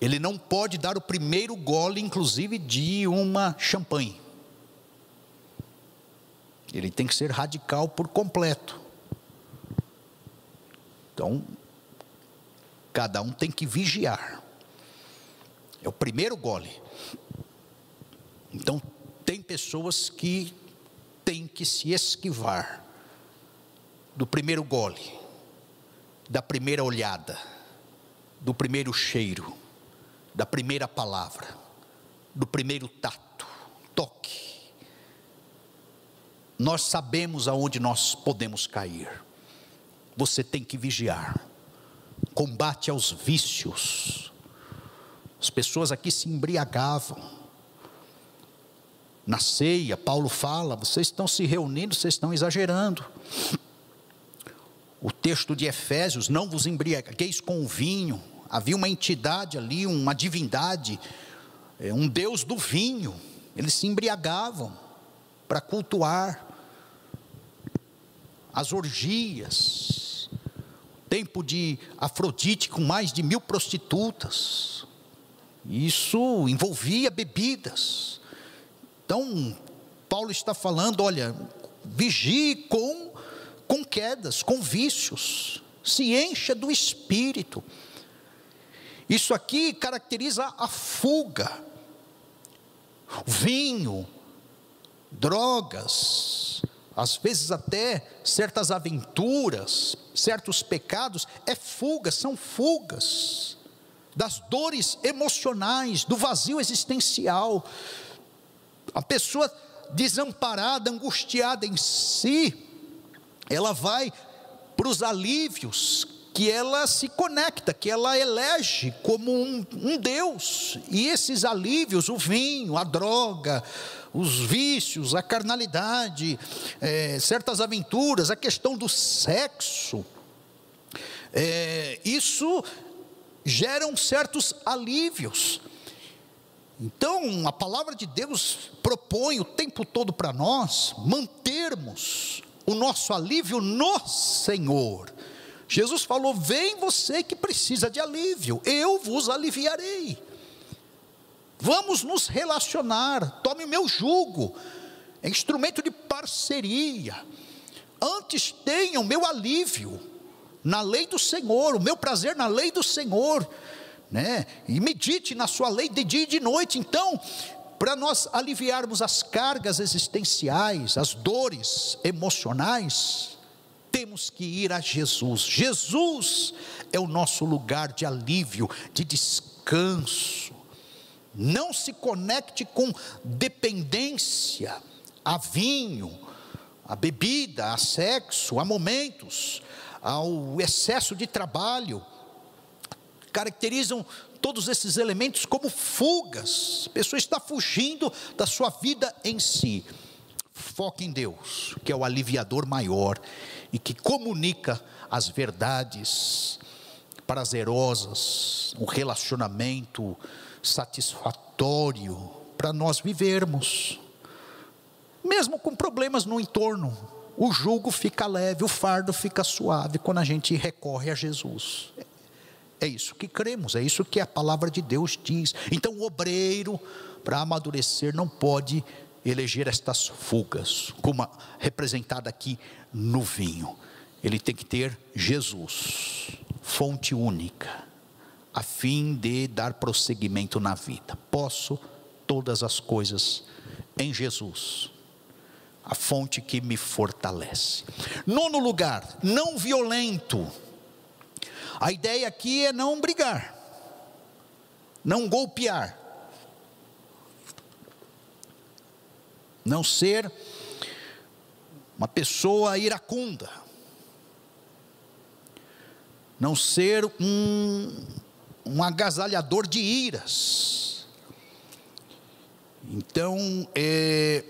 ele não pode dar o primeiro gole, inclusive, de uma champanhe. Ele tem que ser radical por completo. Então, cada um tem que vigiar. É o primeiro gole. Então, tem pessoas que têm que se esquivar do primeiro gole, da primeira olhada, do primeiro cheiro, da primeira palavra, do primeiro tato, toque. Nós sabemos aonde nós podemos cair você tem que vigiar. Combate aos vícios. As pessoas aqui se embriagavam. Na ceia, Paulo fala: vocês estão se reunindo, vocês estão exagerando. O texto de Efésios: não vos embriagueis com o vinho. Havia uma entidade ali, uma divindade, é, um deus do vinho. Eles se embriagavam para cultuar as orgias, tempo de Afrodite com mais de mil prostitutas. Isso envolvia bebidas. Então, Paulo está falando: olha, vigie com, com quedas, com vícios, se encha do espírito. Isso aqui caracteriza a fuga. Vinho, drogas, às vezes até certas aventuras, certos pecados, é fuga, são fugas das dores emocionais, do vazio existencial. A pessoa desamparada, angustiada em si, ela vai para os alívios que ela se conecta, que ela elege como um, um Deus, e esses alívios, o vinho, a droga, os vícios, a carnalidade, é, certas aventuras, a questão do sexo, é, isso geram certos alívios. Então, a palavra de Deus propõe o tempo todo para nós mantermos o nosso alívio no Senhor. Jesus falou: Vem você que precisa de alívio, eu vos aliviarei. Vamos nos relacionar. Tome o meu jugo. É instrumento de parceria. Antes tenha o meu alívio na lei do Senhor, o meu prazer na lei do Senhor, né? E medite na sua lei de dia e de noite. Então, para nós aliviarmos as cargas existenciais, as dores emocionais, temos que ir a Jesus. Jesus é o nosso lugar de alívio, de descanso. Não se conecte com dependência a vinho, a bebida, a sexo, a momentos, ao excesso de trabalho. Caracterizam todos esses elementos como fugas. A pessoa está fugindo da sua vida em si. Foque em Deus, que é o aliviador maior e que comunica as verdades prazerosas, o relacionamento satisfatório para nós vivermos. Mesmo com problemas no entorno, o jugo fica leve, o fardo fica suave quando a gente recorre a Jesus. É isso que cremos, é isso que a palavra de Deus diz. Então, o obreiro, para amadurecer, não pode eleger estas fugas, como representada aqui no vinho. Ele tem que ter Jesus, fonte única, a fim de dar prosseguimento na vida. Posso todas as coisas em Jesus, a fonte que me fortalece. Nono lugar, não violento. A ideia aqui é não brigar, não golpear, não ser uma pessoa iracunda, não ser um, um agasalhador de iras. Então, é,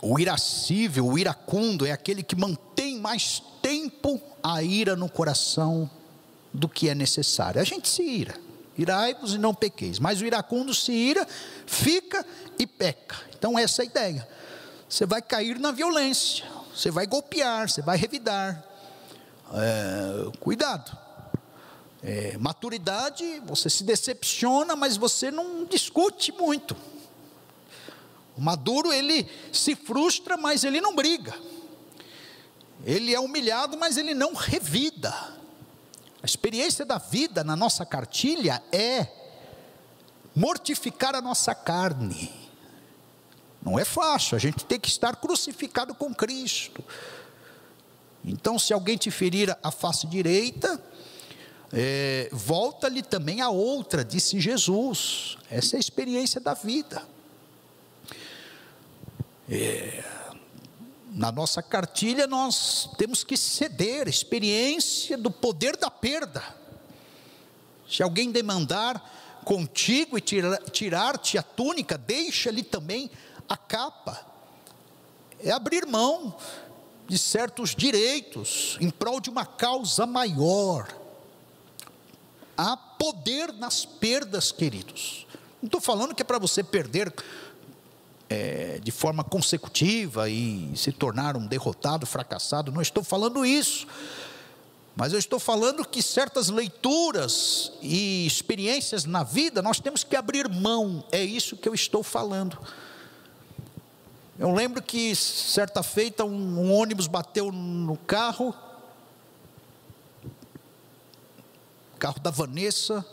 o irascível, o iracundo, é aquele que mantém mais tempo a ira no coração do que é necessário. A gente se ira, irai-vos e não pequeis, mas o iracundo se ira, fica e peca. Então, essa é a ideia. Você vai cair na violência, você vai golpear, você vai revidar. É, cuidado. É, maturidade, você se decepciona, mas você não discute muito. O maduro, ele se frustra, mas ele não briga. Ele é humilhado, mas ele não revida. A experiência da vida na nossa cartilha é mortificar a nossa carne. Não é fácil, a gente tem que estar crucificado com Cristo. Então, se alguém te ferir a face direita, é, volta-lhe também a outra, disse Jesus. Essa é a experiência da vida. É, na nossa cartilha nós temos que ceder, experiência do poder da perda. Se alguém demandar contigo e tirar-te a túnica, deixa-lhe também a capa. É abrir mão de certos direitos em prol de uma causa maior. Há poder nas perdas, queridos. Não estou falando que é para você perder é, de forma consecutiva e se tornar um derrotado, fracassado, não estou falando isso. Mas eu estou falando que certas leituras e experiências na vida nós temos que abrir mão, é isso que eu estou falando. Eu lembro que certa feita um, um ônibus bateu no carro, carro da Vanessa,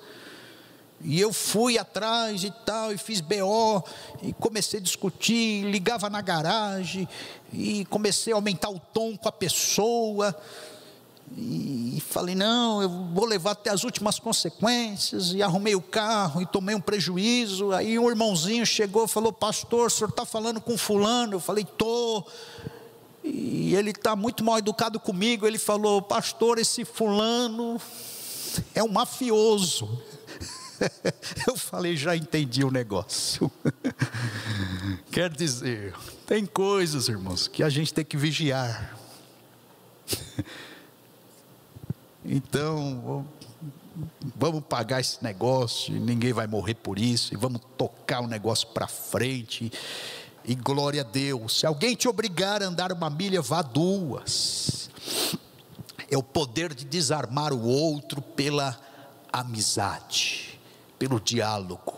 e eu fui atrás e tal, e fiz BO, e comecei a discutir, ligava na garagem, e comecei a aumentar o tom com a pessoa, e falei, não, eu vou levar até as últimas consequências, e arrumei o carro, e tomei um prejuízo, aí um irmãozinho chegou e falou, pastor, o senhor está falando com fulano? Eu falei, estou, e ele está muito mal educado comigo, ele falou, pastor, esse fulano é um mafioso, Eu falei, já entendi o negócio. Quer dizer, tem coisas, irmãos, que a gente tem que vigiar. Então, vamos pagar esse negócio, ninguém vai morrer por isso, e vamos tocar o negócio para frente. E glória a Deus. Se alguém te obrigar a andar uma milha, vá duas. É o poder de desarmar o outro pela amizade pelo diálogo,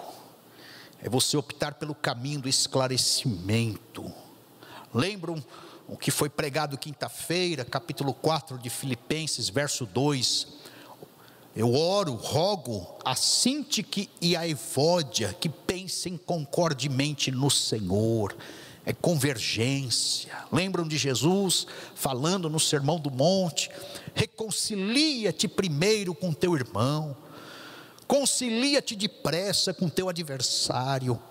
é você optar pelo caminho do esclarecimento. Lembram o que foi pregado quinta-feira, capítulo 4 de Filipenses, verso 2? Eu oro, rogo a Sintique e a Evódia que pensem concordemente no Senhor. É convergência. Lembram de Jesus falando no Sermão do Monte? Reconcilia-te primeiro com teu irmão concilia-te depressa com teu adversário.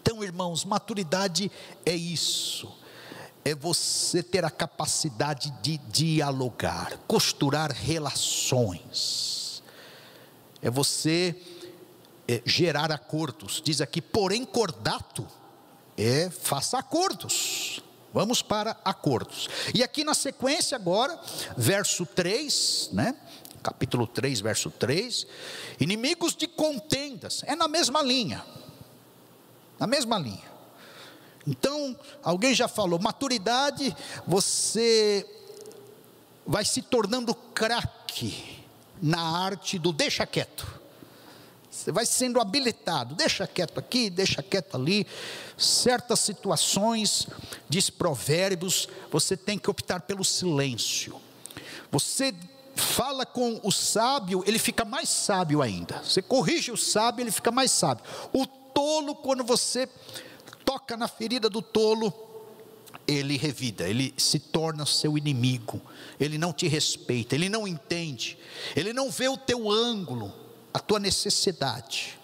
Então, irmãos, maturidade é isso, é você ter a capacidade de dialogar, costurar relações, é você é, gerar acordos. Diz aqui, porém, cordato, é faça acordos. Vamos para acordos. E aqui na sequência agora, verso 3, né? Capítulo 3, verso 3. Inimigos de contendas, é na mesma linha. Na mesma linha. Então, alguém já falou, maturidade, você vai se tornando craque na arte do deixa quieto. Você vai sendo habilitado, deixa quieto aqui, deixa quieto ali. Certas situações, diz Provérbios, você tem que optar pelo silêncio. Você fala com o sábio, ele fica mais sábio ainda. Você corrige o sábio, ele fica mais sábio. O tolo, quando você toca na ferida do tolo, ele revida, ele se torna seu inimigo, ele não te respeita, ele não entende, ele não vê o teu ângulo, a tua necessidade.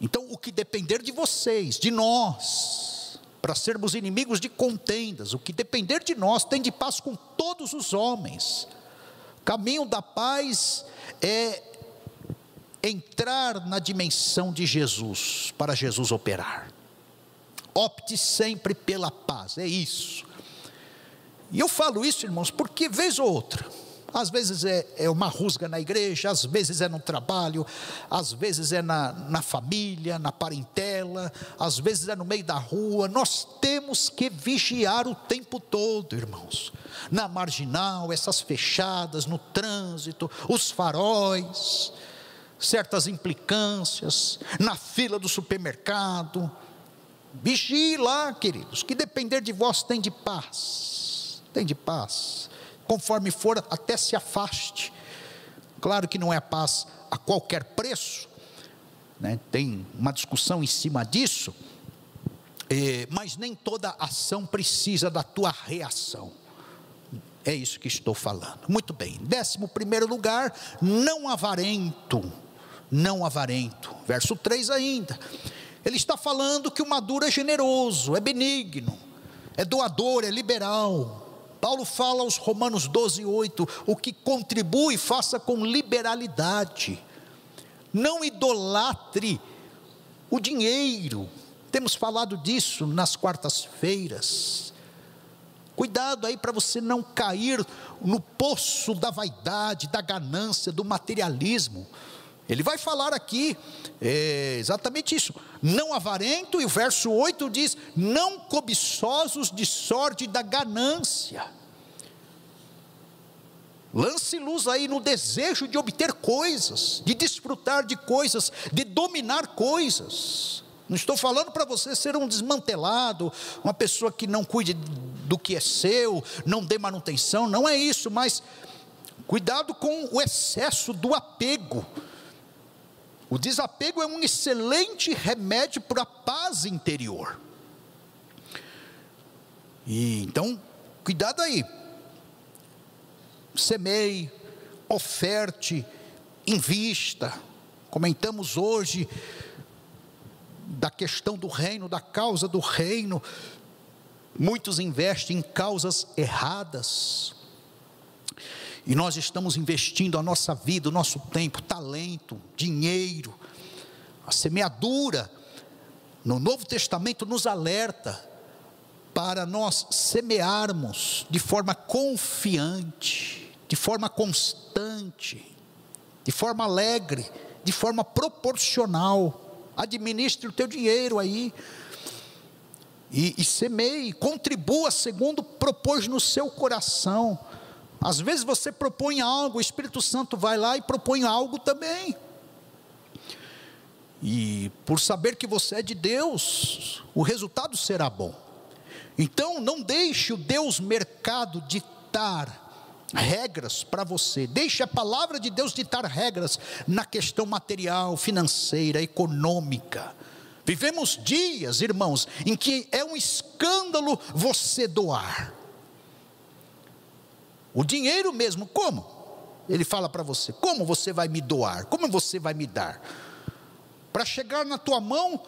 Então, o que depender de vocês, de nós, para sermos inimigos de contendas, o que depender de nós, tem de paz com todos os homens. Caminho da paz é entrar na dimensão de Jesus, para Jesus operar. Opte sempre pela paz, é isso. E eu falo isso, irmãos, porque vez ou outra, às vezes é, é uma rusga na igreja, às vezes é no trabalho, às vezes é na, na família, na parentela, às vezes é no meio da rua. Nós temos que vigiar o tempo todo, irmãos. Na marginal, essas fechadas, no trânsito, os faróis, certas implicâncias, na fila do supermercado. Vigie lá, queridos, que depender de vós tem de paz, tem de paz conforme for, até se afaste. Claro que não é paz a qualquer preço, né? tem uma discussão em cima disso, é, mas nem toda ação precisa da tua reação. É isso que estou falando. Muito bem. Décimo primeiro lugar, não avarento. Não avarento. Verso 3 ainda. Ele está falando que o maduro é generoso, é benigno, é doador, é liberal. Paulo fala aos Romanos 12, 8: o que contribui, faça com liberalidade, não idolatre o dinheiro. Temos falado disso nas quartas-feiras. Cuidado aí para você não cair no poço da vaidade, da ganância, do materialismo. Ele vai falar aqui é, exatamente isso. Não avarento, e o verso 8 diz: não cobiçosos de sorte da ganância. Lance luz aí no desejo de obter coisas, de desfrutar de coisas, de dominar coisas. Não estou falando para você ser um desmantelado, uma pessoa que não cuide do que é seu, não dê manutenção, não é isso, mas cuidado com o excesso do apego o desapego é um excelente remédio para a paz interior. E então, cuidado aí. Semeie, oferte, invista. Comentamos hoje da questão do reino, da causa do reino. Muitos investem em causas erradas. E nós estamos investindo a nossa vida, o nosso tempo, talento, dinheiro, a semeadura. No Novo Testamento nos alerta para nós semearmos de forma confiante, de forma constante, de forma alegre, de forma proporcional. Administre o teu dinheiro aí. E, e semeie, contribua segundo propôs no seu coração às vezes você propõe algo, o Espírito Santo vai lá e propõe algo também. E por saber que você é de Deus, o resultado será bom. Então, não deixe o Deus mercado ditar regras para você. Deixe a palavra de Deus ditar regras na questão material, financeira, econômica. Vivemos dias, irmãos, em que é um escândalo você doar. O dinheiro mesmo, como? Ele fala para você: como você vai me doar? Como você vai me dar? Para chegar na tua mão,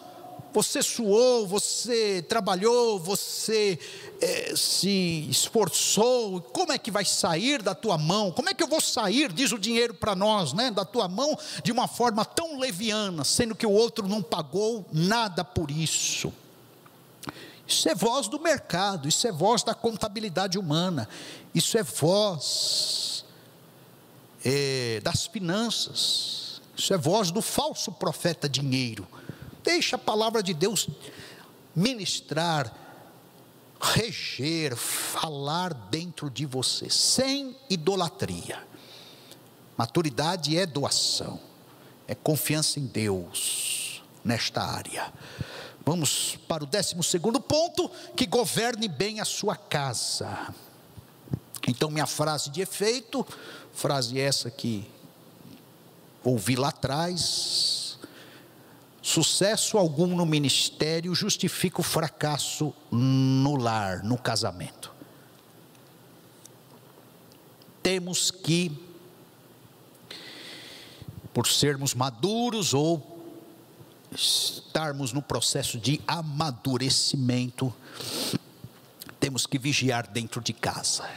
você suou, você trabalhou, você é, se esforçou, como é que vai sair da tua mão? Como é que eu vou sair, diz o dinheiro para nós, né, da tua mão, de uma forma tão leviana, sendo que o outro não pagou nada por isso? Isso é voz do mercado, isso é voz da contabilidade humana, isso é voz é, das finanças, isso é voz do falso profeta dinheiro. Deixa a palavra de Deus ministrar, reger, falar dentro de você, sem idolatria. Maturidade é doação, é confiança em Deus nesta área. Vamos para o décimo segundo ponto: que governe bem a sua casa. Então, minha frase de efeito, frase essa que ouvi lá atrás: sucesso algum no ministério justifica o fracasso no lar, no casamento. Temos que por sermos maduros ou estarmos no processo de amadurecimento, temos que vigiar dentro de casa.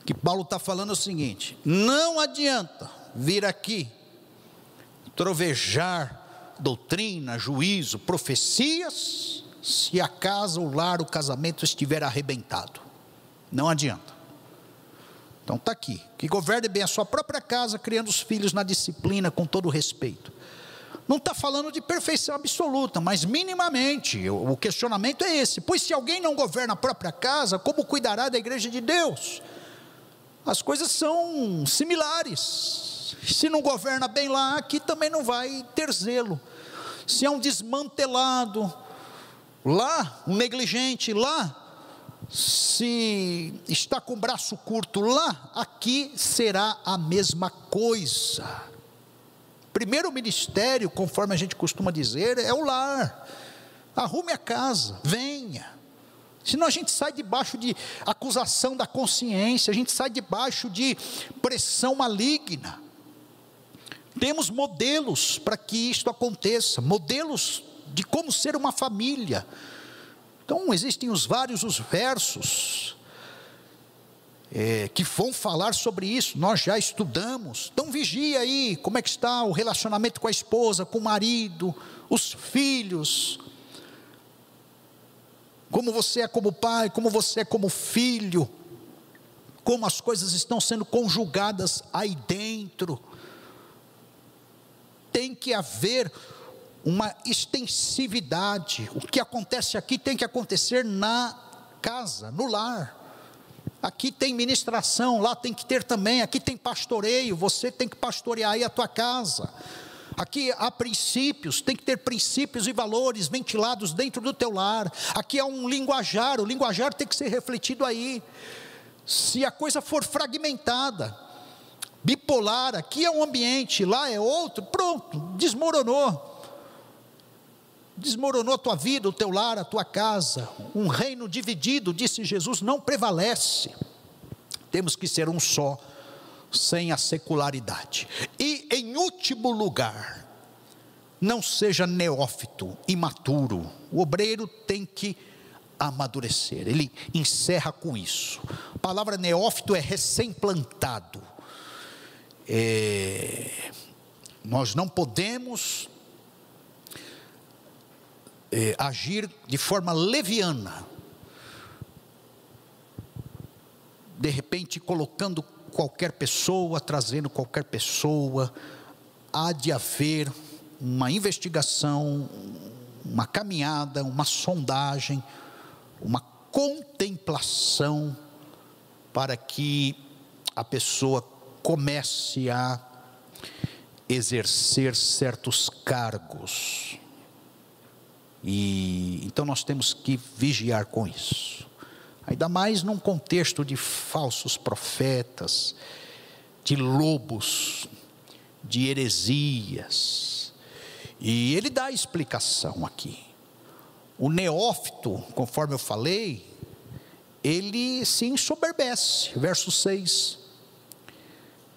O que Paulo está falando é o seguinte: não adianta vir aqui trovejar doutrina, juízo, profecias, se a casa, o lar, o casamento estiver arrebentado. Não adianta. Então está aqui. Que governe bem a sua própria casa, criando os filhos na disciplina, com todo respeito. Não está falando de perfeição absoluta, mas minimamente. O questionamento é esse: pois se alguém não governa a própria casa, como cuidará da igreja de Deus? As coisas são similares. Se não governa bem lá, aqui também não vai ter zelo. Se é um desmantelado lá, um negligente lá, se está com o braço curto lá, aqui será a mesma coisa. Primeiro ministério, conforme a gente costuma dizer, é o lar. Arrume a casa, venha. Senão a gente sai debaixo de acusação da consciência, a gente sai debaixo de pressão maligna. Temos modelos para que isto aconteça, modelos de como ser uma família então, existem os vários os versos é, que vão falar sobre isso, nós já estudamos. Então, vigia aí como é que está o relacionamento com a esposa, com o marido, os filhos. Como você é como pai, como você é como filho, como as coisas estão sendo conjugadas aí dentro. Tem que haver uma extensividade. O que acontece aqui tem que acontecer na casa, no lar. Aqui tem ministração, lá tem que ter também. Aqui tem pastoreio, você tem que pastorear aí a tua casa. Aqui há princípios, tem que ter princípios e valores ventilados dentro do teu lar. Aqui há um linguajar, o linguajar tem que ser refletido aí. Se a coisa for fragmentada, bipolar, aqui é um ambiente, lá é outro, pronto, desmoronou desmoronou a tua vida, o teu lar, a tua casa. Um reino dividido, disse Jesus, não prevalece. Temos que ser um só, sem a secularidade. E em último lugar, não seja neófito, imaturo. O obreiro tem que amadurecer. Ele encerra com isso. A palavra neófito é recém-plantado. É, nós não podemos é, agir de forma leviana, de repente colocando qualquer pessoa, trazendo qualquer pessoa, há de haver uma investigação, uma caminhada, uma sondagem, uma contemplação para que a pessoa comece a exercer certos cargos. E então nós temos que vigiar com isso. Ainda mais num contexto de falsos profetas, de lobos, de heresias. E ele dá a explicação aqui. O neófito, conforme eu falei, ele se ensoberbece. Verso 6.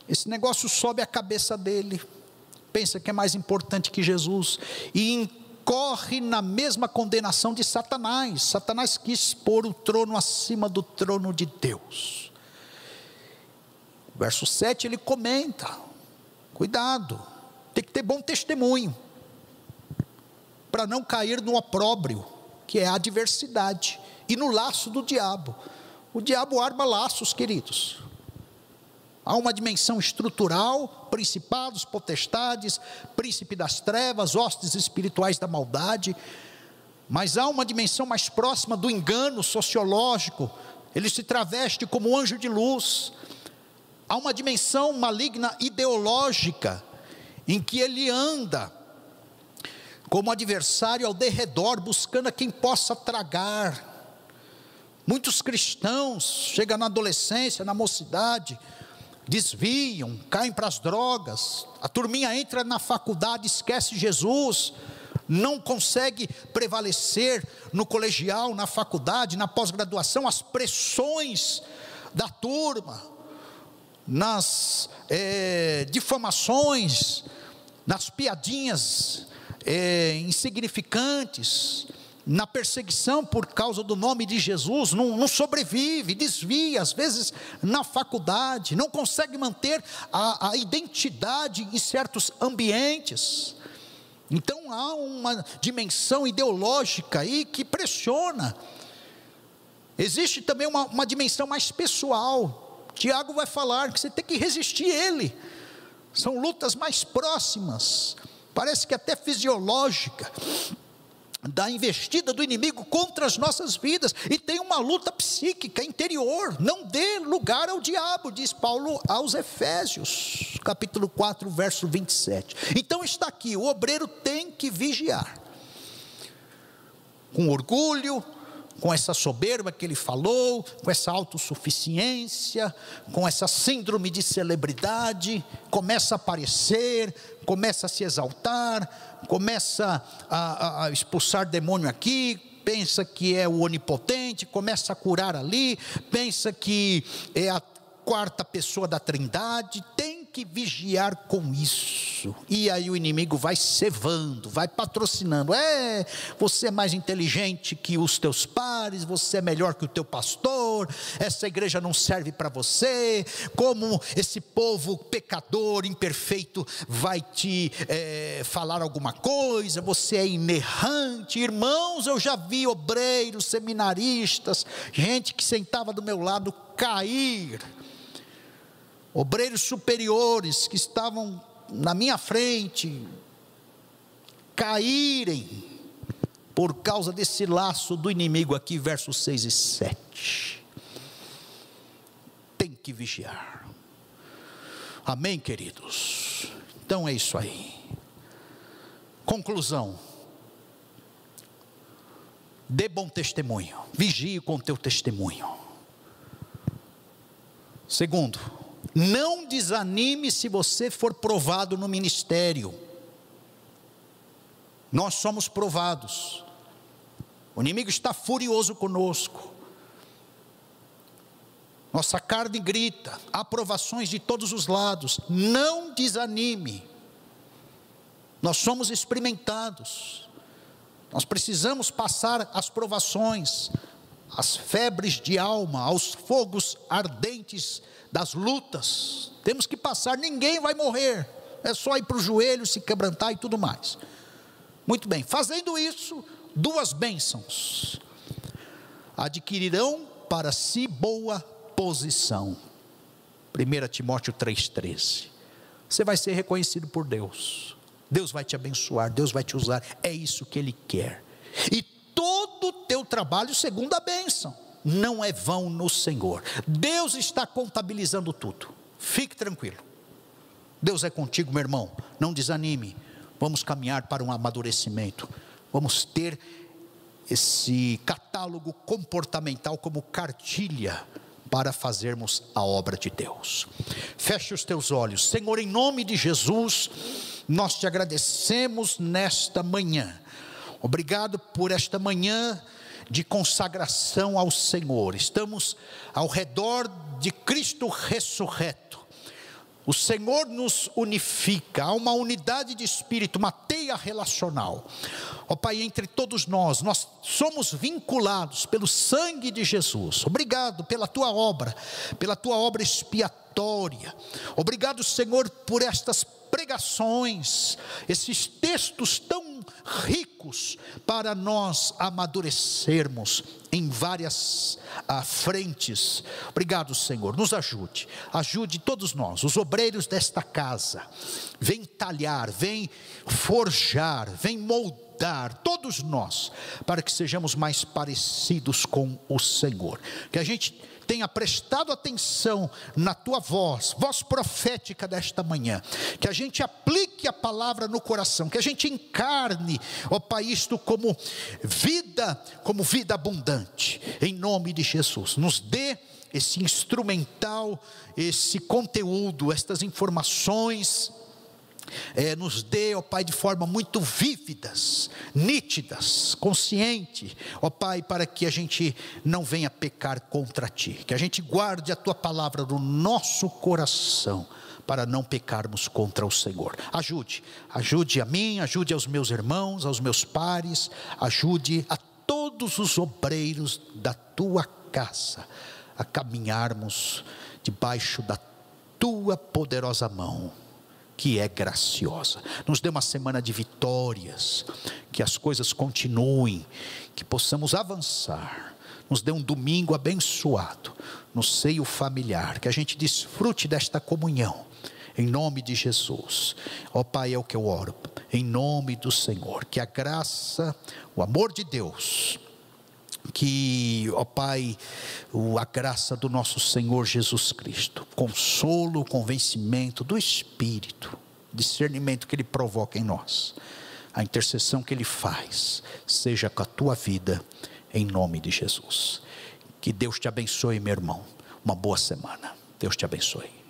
Esse negócio sobe a cabeça dele, pensa que é mais importante que Jesus, e corre na mesma condenação de Satanás. Satanás quis pôr o trono acima do trono de Deus. Verso 7 ele comenta: cuidado, tem que ter bom testemunho, para não cair no opróbrio, que é a adversidade, e no laço do diabo. O diabo arma laços, queridos. Há uma dimensão estrutural, principados, potestades, príncipe das trevas, hostes espirituais da maldade, mas há uma dimensão mais próxima do engano sociológico, ele se traveste como anjo de luz. há uma dimensão maligna ideológica, em que ele anda como adversário ao derredor, buscando a quem possa tragar. Muitos cristãos chegam na adolescência, na mocidade, desviam, caem para as drogas. A turminha entra na faculdade, esquece Jesus, não consegue prevalecer no colegial, na faculdade, na pós-graduação, as pressões da turma, nas é, difamações, nas piadinhas é, insignificantes, na perseguição por causa do nome de Jesus, não, não, sobrevive, desvia, às vezes na faculdade, não consegue manter a, a identidade em certos ambientes. Então há uma dimensão ideológica aí que pressiona. Existe também uma, uma dimensão mais pessoal. Tiago vai falar que você tem que resistir ele. São lutas mais próximas, parece que até fisiológica da investida do inimigo contra as nossas vidas e tem uma luta psíquica interior. Não dê lugar ao diabo, diz Paulo aos Efésios, capítulo 4, verso 27. Então está aqui: o obreiro tem que vigiar, com orgulho, com essa soberba que ele falou, com essa autossuficiência, com essa síndrome de celebridade, começa a aparecer, começa a se exaltar, começa a, a, expulsar demônio aqui, pensa que é o onipotente, começa a curar ali, pensa que é a quarta pessoa da trindade, tem que vigiar com isso. E aí o inimigo vai cevando, vai patrocinando. É, você é mais inteligente que os teus pares, você é melhor que o teu pastor, essa igreja não serve para você. Como esse povo pecador, imperfeito, vai te é, falar alguma coisa, você é inerrante. Irmãos, eu já vi obreiros, seminaristas, gente que sentava do meu lado cair obreiros superiores que estavam na minha frente caírem por causa desse laço do inimigo aqui, versos 6 e 7. Tem que vigiar. Amém, queridos? Então é isso aí. Conclusão. Dê bom testemunho. Vigie com teu testemunho. Segundo, não desanime se você for provado no ministério. Nós somos provados. O inimigo está furioso conosco. Nossa carne grita, aprovações de todos os lados. Não desanime. Nós somos experimentados. Nós precisamos passar as provações, as febres de alma, aos fogos ardentes das lutas. Temos que passar, ninguém vai morrer. É só ir para o joelho, se quebrantar e tudo mais. Muito bem, fazendo isso, duas bênçãos adquirirão para si boa posição. 1 Timóteo 3,13. Você vai ser reconhecido por Deus. Deus vai te abençoar, Deus vai te usar. É isso que Ele quer. E todo o teu trabalho segundo a bênção não é vão no Senhor. Deus está contabilizando tudo. Fique tranquilo. Deus é contigo, meu irmão. Não desanime. Vamos caminhar para um amadurecimento. Vamos ter esse catálogo comportamental como cartilha para fazermos a obra de Deus. Feche os teus olhos. Senhor, em nome de Jesus, nós te agradecemos nesta manhã. Obrigado por esta manhã de consagração ao Senhor. Estamos ao redor de Cristo ressurreto. O Senhor nos unifica, há uma unidade de espírito, uma teia relacional. Ó Pai, entre todos nós, nós somos vinculados pelo sangue de Jesus. Obrigado pela tua obra, pela tua obra expiatória. Obrigado, Senhor, por estas pregações, esses textos tão ricos para nós amadurecermos em várias ah, frentes. Obrigado, Senhor. Nos ajude, ajude todos nós, os obreiros desta casa. Vem talhar, vem forjar, vem moldar mudar, todos nós, para que sejamos mais parecidos com o Senhor. Que a gente tenha prestado atenção na tua voz, voz profética desta manhã, que a gente aplique a palavra no coração, que a gente encarne, ó Pai, isto como vida, como vida abundante, em nome de Jesus. Nos dê esse instrumental, esse conteúdo, estas informações é, nos dê, ó Pai, de forma muito vívidas, nítidas, consciente, ó Pai, para que a gente não venha pecar contra Ti, que a gente guarde a Tua palavra no nosso coração, para não pecarmos contra o Senhor. Ajude, ajude a mim, ajude aos meus irmãos, aos meus pares, ajude a todos os obreiros da Tua casa a caminharmos debaixo da Tua poderosa mão que é graciosa. Nos dê uma semana de vitórias, que as coisas continuem, que possamos avançar. Nos dê um domingo abençoado no seio familiar, que a gente desfrute desta comunhão. Em nome de Jesus. Ó oh, Pai, é o que eu oro. Em nome do Senhor. Que a graça, o amor de Deus, que, ó Pai, a graça do nosso Senhor Jesus Cristo, consolo, convencimento do Espírito, discernimento que Ele provoca em nós, a intercessão que Ele faz, seja com a tua vida, em nome de Jesus. Que Deus te abençoe, meu irmão. Uma boa semana. Deus te abençoe.